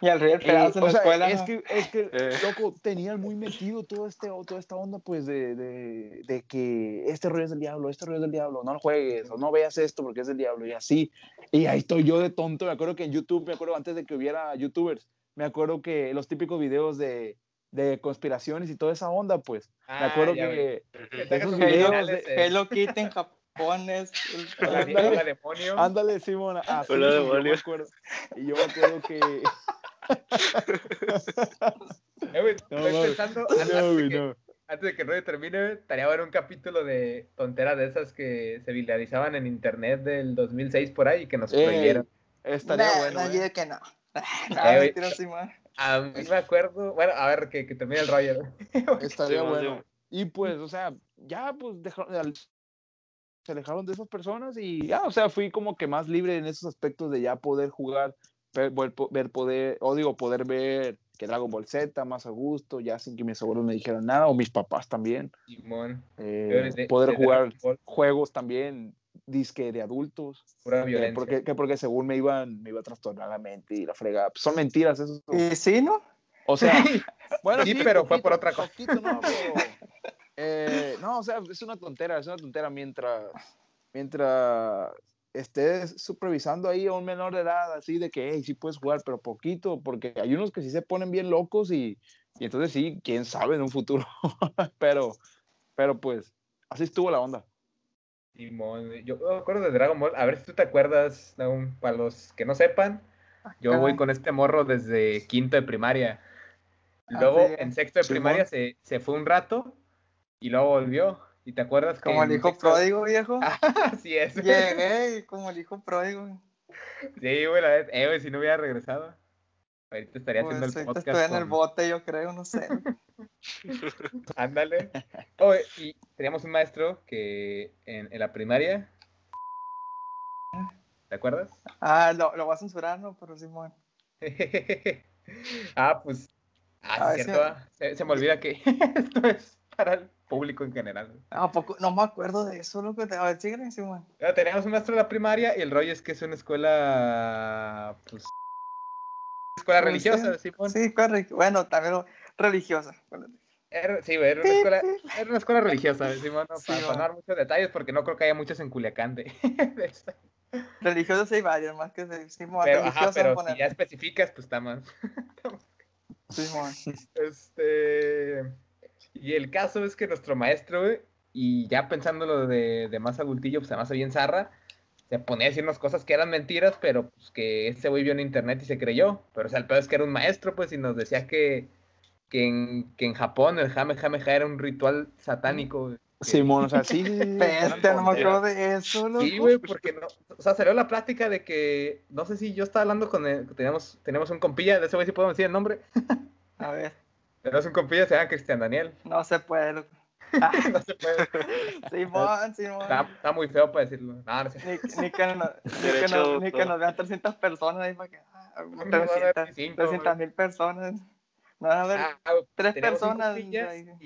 Y al río Eh, pedazo en o la sea, escuela. es que, es que Eh. loco, tenían muy metido todo este, toda esta onda, pues, de, de, de que este rollo es del diablo, este rollo es del diablo, no lo juegues, o no veas esto porque es del diablo, y así. Y ahí estoy yo de tonto, me acuerdo que en YouTube, me acuerdo antes de que hubiera YouTubers, me acuerdo que los típicos videos de, de conspiraciones y toda esa onda, pues. me Ah, acuerdo ya, que Que de esos videos de- eh, Hello Kitty en Japón es... <laughs> demonio. Ándale, Simón. así, Hola, y yo me demonio. acuerdo, y yo me acuerdo que. <laughs> Eh, güey, No, estoy pensando, No, antes, güey, de que, no. antes de que termine, estaría bueno un capítulo de tonteras de esas que se viralizaban en internet del 2006 por ahí y que nos Ey, prohibieron. Estaría Nah, bueno. no, eh. yo digo que no. No, <laughs> Eh. A mí me acuerdo, bueno, a ver, que, que termine el rollo. <laughs> güey. Estaría bueno. Y pues, o sea, ya pues dejaron, al- se alejaron de esas personas y ya, o sea, fui como que más libre en esos aspectos de ya poder jugar, ver, poder, o digo, poder ver que Dragon Ball Z más a gusto, ya sin que mis abuelos me dijeran nada, o mis papás también. Simón. eh, De- poder de jugar juegos también, disque de adultos. Pura que violencia. porque, que porque según me iban, me iba a trastornar la mente y la fregada. Pues son mentiras eso. Y sí, ¿no? O sea, <laughs> bueno, Sí, pero fue por otra cosa. poquito, no, pero, <laughs> eh, no, o sea, es una tontera, es una tontera mientras, mientras estés supervisando ahí a un menor de edad, así de que, hey, sí puedes jugar, pero poquito, porque hay unos que sí se ponen bien locos y, y entonces sí, quién sabe en un futuro, <laughs> pero, pero pues, así estuvo la onda. Simón, yo me acuerdo de Dragon Ball. A ver si tú te acuerdas, Naum, para los que no sepan. Yo voy con este morro desde quinto de primaria. Ah, Luego sí, en sexto de Simón. primaria se, se fue un rato y luego volvió. ¿Y te acuerdas Como el hijo sexto- pródigo, viejo. <laughs> Así es. Llegué como el hijo pródigo. Sí, güey, la vez, eh, güey, si no hubiera regresado. Ahorita estaría Pues haciendo el podcast. estoy en el bote, yo creo, no sé. <laughs> <laughs> Ándale. Oh, y teníamos un maestro que en, en la primaria. ¿Te acuerdas? Ah, lo, lo voy a censurar, ¿no? Pero Simón. <laughs> ah, pues. Ah, A sí, ver cierto. ah, Se, se me olvida que <laughs> esto es para el público en general. ¿A poco? No me acuerdo de eso, loco. A ver, síguele, Simón. Teníamos un maestro de la primaria y el rollo es que es una escuela. Pues. Escuela religiosa. Simón. Sí, correcto. Bueno, también lo- religiosa. Era- sí, era una escuela, era una escuela religiosa, Simón, no, Sí, para, para no dar muchos detalles porque no creo que haya muchos en Culiacán de, <laughs> de sí hay varias, más que de Simón. Pero, ajá, pero poner- si ya especificas, pues está más. <laughs> Simón. Este. Y el caso es que nuestro maestro, y ya pensándolo de, de más adultillo, pues además bien zarra, se ponía a decirnos cosas que eran mentiras, pero pues que ese güey vio en internet y se creyó. Pero o sea, el peor es que era un maestro, pues, y nos decía que, que, en, que en Japón el Jame Jame Ja era un ritual satánico. güey. Simón, o sea, <laughs> sí, Bestia, no me acuerdo de eso, loco. Sí, güey, porque no, o sea, salió la plática de que, no sé si yo estaba hablando con él, teníamos, teníamos un compilla, de ese güey sí podemos decir el nombre, <laughs> A ver, tenemos un compilla, se llama Cristian Daniel, no se puede, loco. <laughs> no se puede, Simón, Simón. está, está muy feo para decirlo, no, no sé. Ni, ni, que no- ni, que Derecho no- ni que autor. nos vean 300 personas ahí para que. Ah, No, no, no, 300 25, 300 mil personas. A ver, Ah, tres personas. Y,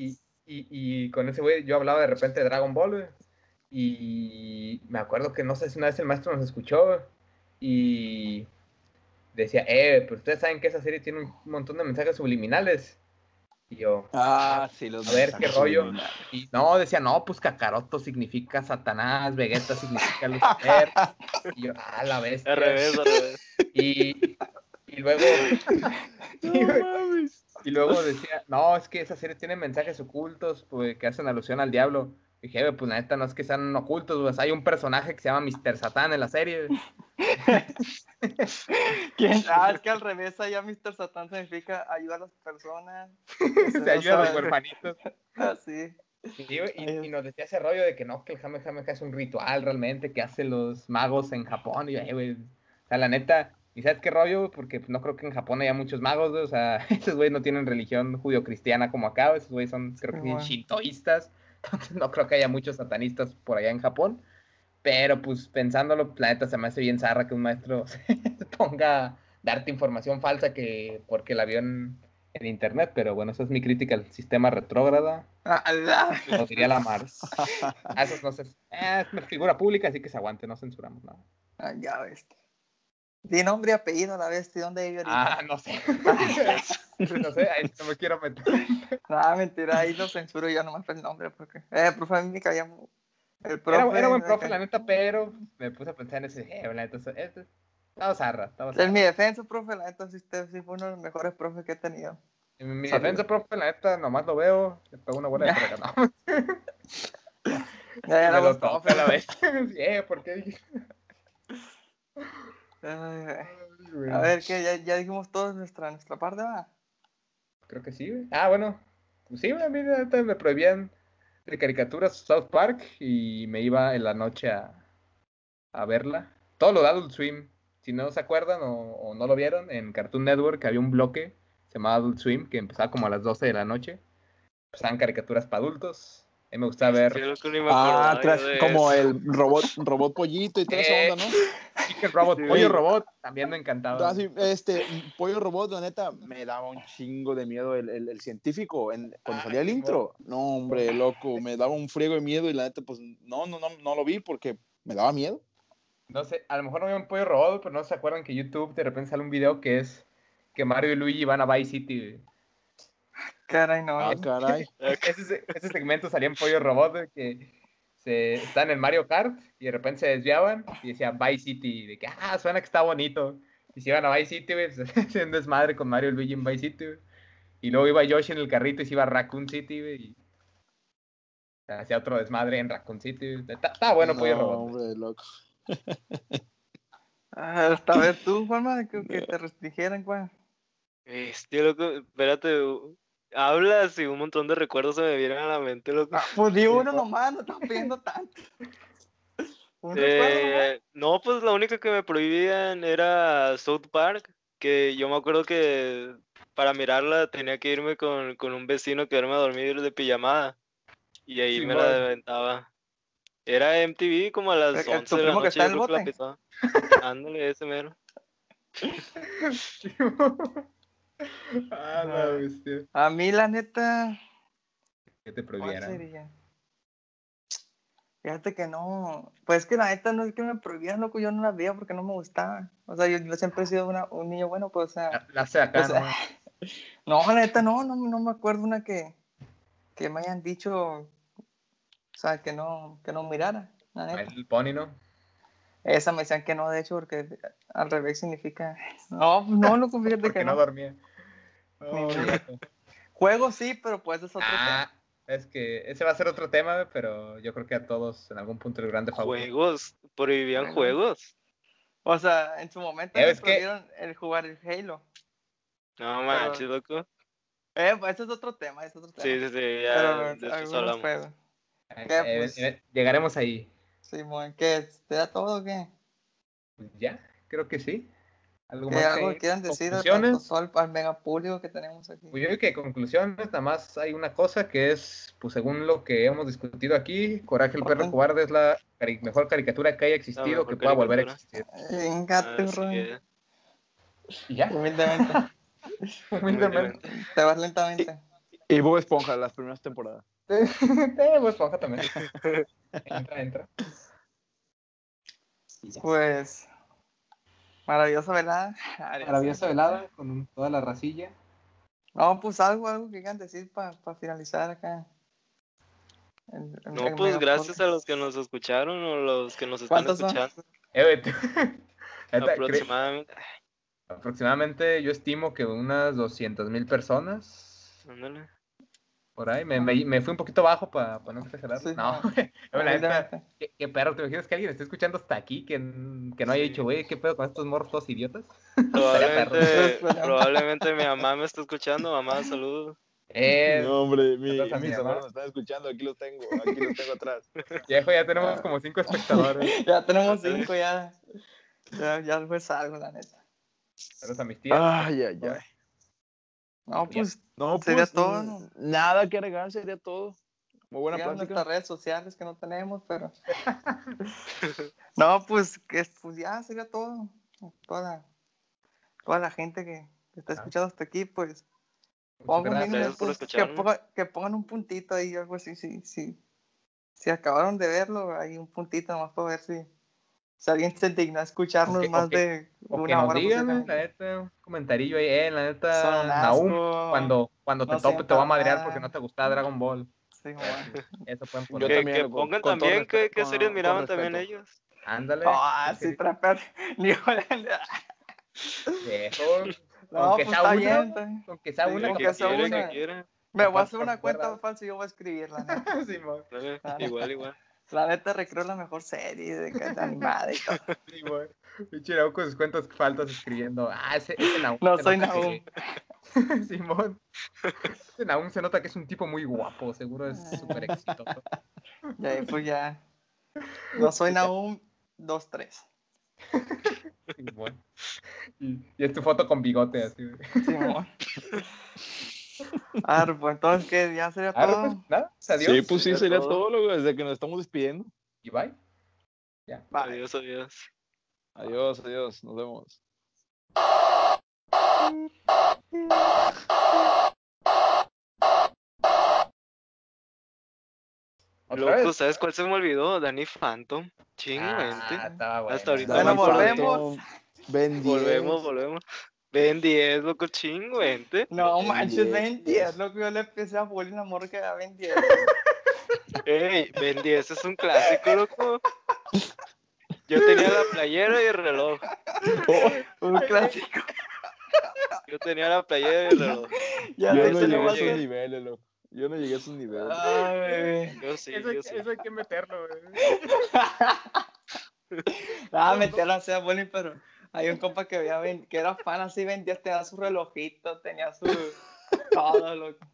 y, y con ese güey yo hablaba de repente de Dragon Ball, güey, y me acuerdo que no sé si una vez el maestro nos escuchó, güey, y decía, eh, pero ustedes saben que esa serie tiene un montón de mensajes subliminales. Y yo, Ah, sí, los A ver, qué rollo. Y no, decía, no, pues Kakaroto significa Satanás, Vegeta significa Lucifer. <laughs> y yo, ah, la bestia. Al revés, al revés. Y, y luego, <laughs> Y luego decía, no, es que esa serie tiene mensajes ocultos pues, que hacen alusión al diablo. Y dije, "Güey, pues la neta no es que sean ocultos, pues hay un personaje que se llama Mr. Satán en la serie. güey". <laughs> ¿Quién? <laughs> Ah, es que al revés, allá Mr. Satan significa ayuda a las personas. Se ayuda a los huerfanitos. Así. Sí, y, y nos decía ese rollo de que no, que el Jame Jame Ja es un ritual realmente que hacen los magos en Japón. Y yo, "Eh, güey, o sea, la neta, ¿y sabes qué rollo? Porque pues, no creo que en Japón haya muchos magos, o sea, <laughs> esos güeyes no tienen religión judio-cristiana como acá, esos güeyes son, creo que Simón. shintoístas, <laughs> entonces no creo que haya muchos satanistas por allá en Japón. Pero pues pensándolo, la neta se me hace bien zarra que un maestro <laughs> se ponga a darte información falsa que porque la vio en, en internet, pero bueno, esa es mi crítica al sistema retrógrada. Lo diría la Mars. A esos no se. Eh, es una figura pública, así que se aguante, no censuramos nada. Ah, ya ves. Di nombre y apellido a la bestia. ¿Dónde vive ahorita? Ah, no sé. <laughs> no sé, ahí no me quiero meter. <laughs> Nada, mentira, ahí lo censuro yo nomás por el nombre. Porque... Eh, profe, a mí me caía mu- El Era, profe. era buen profe, la neta, pero me puse a pensar en ese. Eh, la neta, este, estaba zarra, estaba En mi defensa, profe, la neta sí, usted sí fue uno de los mejores profes que he tenido. En mi Salud. defensa, profe, la neta, nomás lo veo, le pego una buena de <laughs> frega, ¿no? Ya, lo tope a la vez. Sí, eh, ¿por qué dije? Ay. A ver, ¿qué? Ya, ya dijimos todos nuestra, nuestra parte, ¿va? Creo que sí, güey. Ah, bueno. Pues sí, a mí me prohibían de caricaturas South Park y me iba en la noche a, a verla. Todo lo de Adult Swim. Si no se acuerdan o, o no lo vieron, en Cartoon Network había un bloque se llamaba Adult Swim que empezaba como a las 12 de la noche. Pasaban caricaturas para adultos. A mí me gustaba ver Sí, Ah, como el robot, robot pollito y toda esa Eh, onda, ¿no? Chicken Robot, Sí, Pollo. Robot, también me encantaba. Ah, este, Pollo Robot, la neta, me daba un chingo de miedo el, el- el científico. En, cuando Ah, salía el intro, no, hombre, loco, me daba un friego de miedo y la neta, pues no, no, no, no lo vi porque me daba miedo. No sé, a lo mejor no vieron Pollo Robot, pero no se acuerdan que YouTube de repente sale un video que es que Mario y Luigi van a Vice City. güey. Caray, no. Ah, caray. <laughs> Ese, se- ese segmento salía en Pollo Robot de que se están en Mario Kart y de repente se desviaban y decía Vice City, de que ah, suena que está bonito. Y se iban a Vice City, güey, <laughs> se hacían desmadre con Mario y Luigi en Vice City, güey. Y luego iba Yoshi en el carrito y se iba a Raccoon City, güey, y hacía otro desmadre en Raccoon City. güey. Está, bueno Pollo No, hombre, loco. <laughs> Ah, hasta ver tú, Juanma, que, que te restringieran, güey. Este, loco, espérate. Hablas y un montón de recuerdos se me vienen a la mente, loco. Ah, pues di uno <laughs> nomás, no estás pidiendo tanto. <laughs> Eh, no, pues la única que me prohibían era South Park, que yo me acuerdo que para mirarla tenía que irme con, con un vecino, quedarme a dormir de pijamada. Y ahí me la Simón. aventaba. Era MTV como a las ¿El- el 11 de la primo que noche, está en el bote? <laughs> Ándale, ese mero. Ah, la bestia. A mí, la neta, Que te ¿cuál prohibieran. Fíjate que no, pues es que la neta no es que me prohibieran, loco, yo no la veía porque no me gustaba. O sea, yo, yo siempre he sido una- un niño bueno, pues, o sea, La, la hace acá, O sea, ¿no? <laughs> no, la neta, no, no, no me acuerdo una que, que me hayan dicho, o sea, que no, que no mirara, la neta. El pony, ¿no? Esa me decían que no, de hecho, porque al revés significa, <laughs> no, pues no, loco, fíjate que no no. dormía. Oh. <laughs> Juego sí, pero pues es otro Ah, es que ese va a ser otro tema, pero yo creo que a todos en algún punto el grande favor. Juegos, prohibían Bueno. juegos. tema. O sea, en su momento Eh, que- prohibieron el jugar el Halo. No manches, loco. Eh, pues ese es otro tema, es otro tema. Sí, sí, sí, pero ya hablamos. juegos. Eh, ¿Qué, eh, pues? eh, llegaremos ahí. Simón, ¿qué? ¿Te da todo o qué? Pues ya, creo que sí. ¿Algo ¿Qué más algo que que quieran decir a- a- conclusiones? todo al, al mega público que tenemos aquí? Pues yo creo que conclusiones, nada más hay una cosa que es, pues según lo que hemos discutido aquí, Coraje el perro cobarde es la cari- mejor caricatura que haya existido, que pueda volver a existir. Engate, es. Y ya, Humildemente. <laughs> humildemente. Te vas lentamente. Y Bob Esponja, las primeras temporadas. <laughs> Eh, pues Esponja también. <laughs> Entra, entra. Y. Pues. Maravillosa velada. <laughs> Maravillosa velada con toda la racilla. No, pues algo, algo que quieran decir para finalizar acá. el- el- No, pues gracias a los que nos escucharon o los que nos están escuchando. Eh, <laughs> Aproximadamente. aproximadamente yo estimo que unas 200 mil personas Ándale. Por ahí. Me, me, me fui un poquito bajo para no exagerar. Sí, no, <laughs> la neta. ¿qué, qué perro, ¿te imaginas que alguien esté escuchando hasta aquí que, que no haya dicho, güey, qué pedo con estos morros todos idiotas? <laughs> <laughs> Probablemente, mi mamá me está escuchando. Mamá, saludos. Eh, No, hombre, mi- mis hermanos me están escuchando, aquí los tengo, aquí los tengo atrás. viejo, ya tenemos como cinco espectadores. Ya tenemos cinco ya. Ya, ya fue algo, la neta. Saludos a mis tías. Ay, ay, ay. No, pues No, Sería pues, todo, mm, ¿no? Nada que agregar, sería todo. Muy buena plática. nuestras redes sociales que no tenemos, pero. <laughs> no, pues, que, pues ya sería todo. Toda la, toda la gente que que está Ah. escuchando hasta aquí, pues. Pongan, pues, que, escucharnos. ponga- que pongan un puntito ahí, algo así, sí, sí. Si acabaron de verlo, hay un puntito nomás para ver si, si alguien se digna a escucharnos O que- o más que- de una nos hora. digan, la neta, un comentarillo ahí, eh, la neta, Naum, cuando, cuando te No tope sean te va a madrear porque no te gustaba Dragon Ball. <laughs> Sí. Eso pueden Yo poner. Que, también, que con- pongan con también qué, qué series con miraban también ellos. Ándale. Ah, sí, sí, trapear. <laughs> Ni. No, Aunque pues sea está una, bien. Aunque sea Sí, una aunque que sea una. Me voy a hacer una cuenta falsa y yo voy a escribirla. ¿no? <laughs> Ah. Igual, igual. La neta recreo la mejor serie de, de animada y todo. <laughs> Simón. Pinche Naum con sus cuentas faltas escribiendo. Ah, ese, ese Naum. No soy nota Naum. que- <laughs> Simón. Ese Naum se nota que es un tipo muy guapo, seguro es súper exitoso. Y ahí pues ya. No soy Nahum 2-3. Simón. Y, y es tu foto con bigote así. güey. Simón. <laughs> Ah, pues entonces que ya sería todo. pues, nada, adiós. Sí, pues sí, sería sería todo. desde que nos estamos despidiendo. Y bye. Bye. Adiós, adiós. Adiós, adiós, nos vemos. ¿Otra Loco? ¿sabes cuál se me olvidó? Danny Phantom. Chingüente. Ah, bueno. Hasta ahorita Bueno, volvemos. Ben 10. Volvemos, volvemos. Ben 10, loco, chingüente. No Ben manches, 10. Ben 10. Lo que yo le empecé a bullying a morra que era Ben 10. Ey, Ben 10 es un clásico, loco. Yo tenía la playera y el reloj. Un clásico. Yo tenía la playera y el reloj. Ya Yo no llegué a esos niveles, loco. Yo no llegué a esos niveles. Ay, Yo sí, Eso, hay yo que- sí. eso hay que meterlo, güey. <laughs> Nada, meterlo así a bullying, pero hay un compa que, veía Ben- que era fan así, 10, tenía su relojito, tenía su. Todo, loco.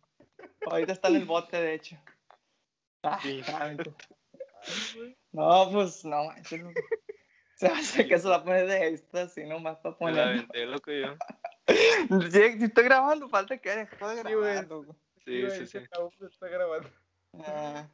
Ahorita está en el bote, de hecho. Ah, Sí. <laughs> No, pues no manches. loco. Se hace que se la pone de extra así nomás para Me la poner. aventé, loco, yo. <laughs> Sí, sí estoy grabando, falta que dejó de Sí, grabar. Sí, sí, sí. Naum está grabando. Ah,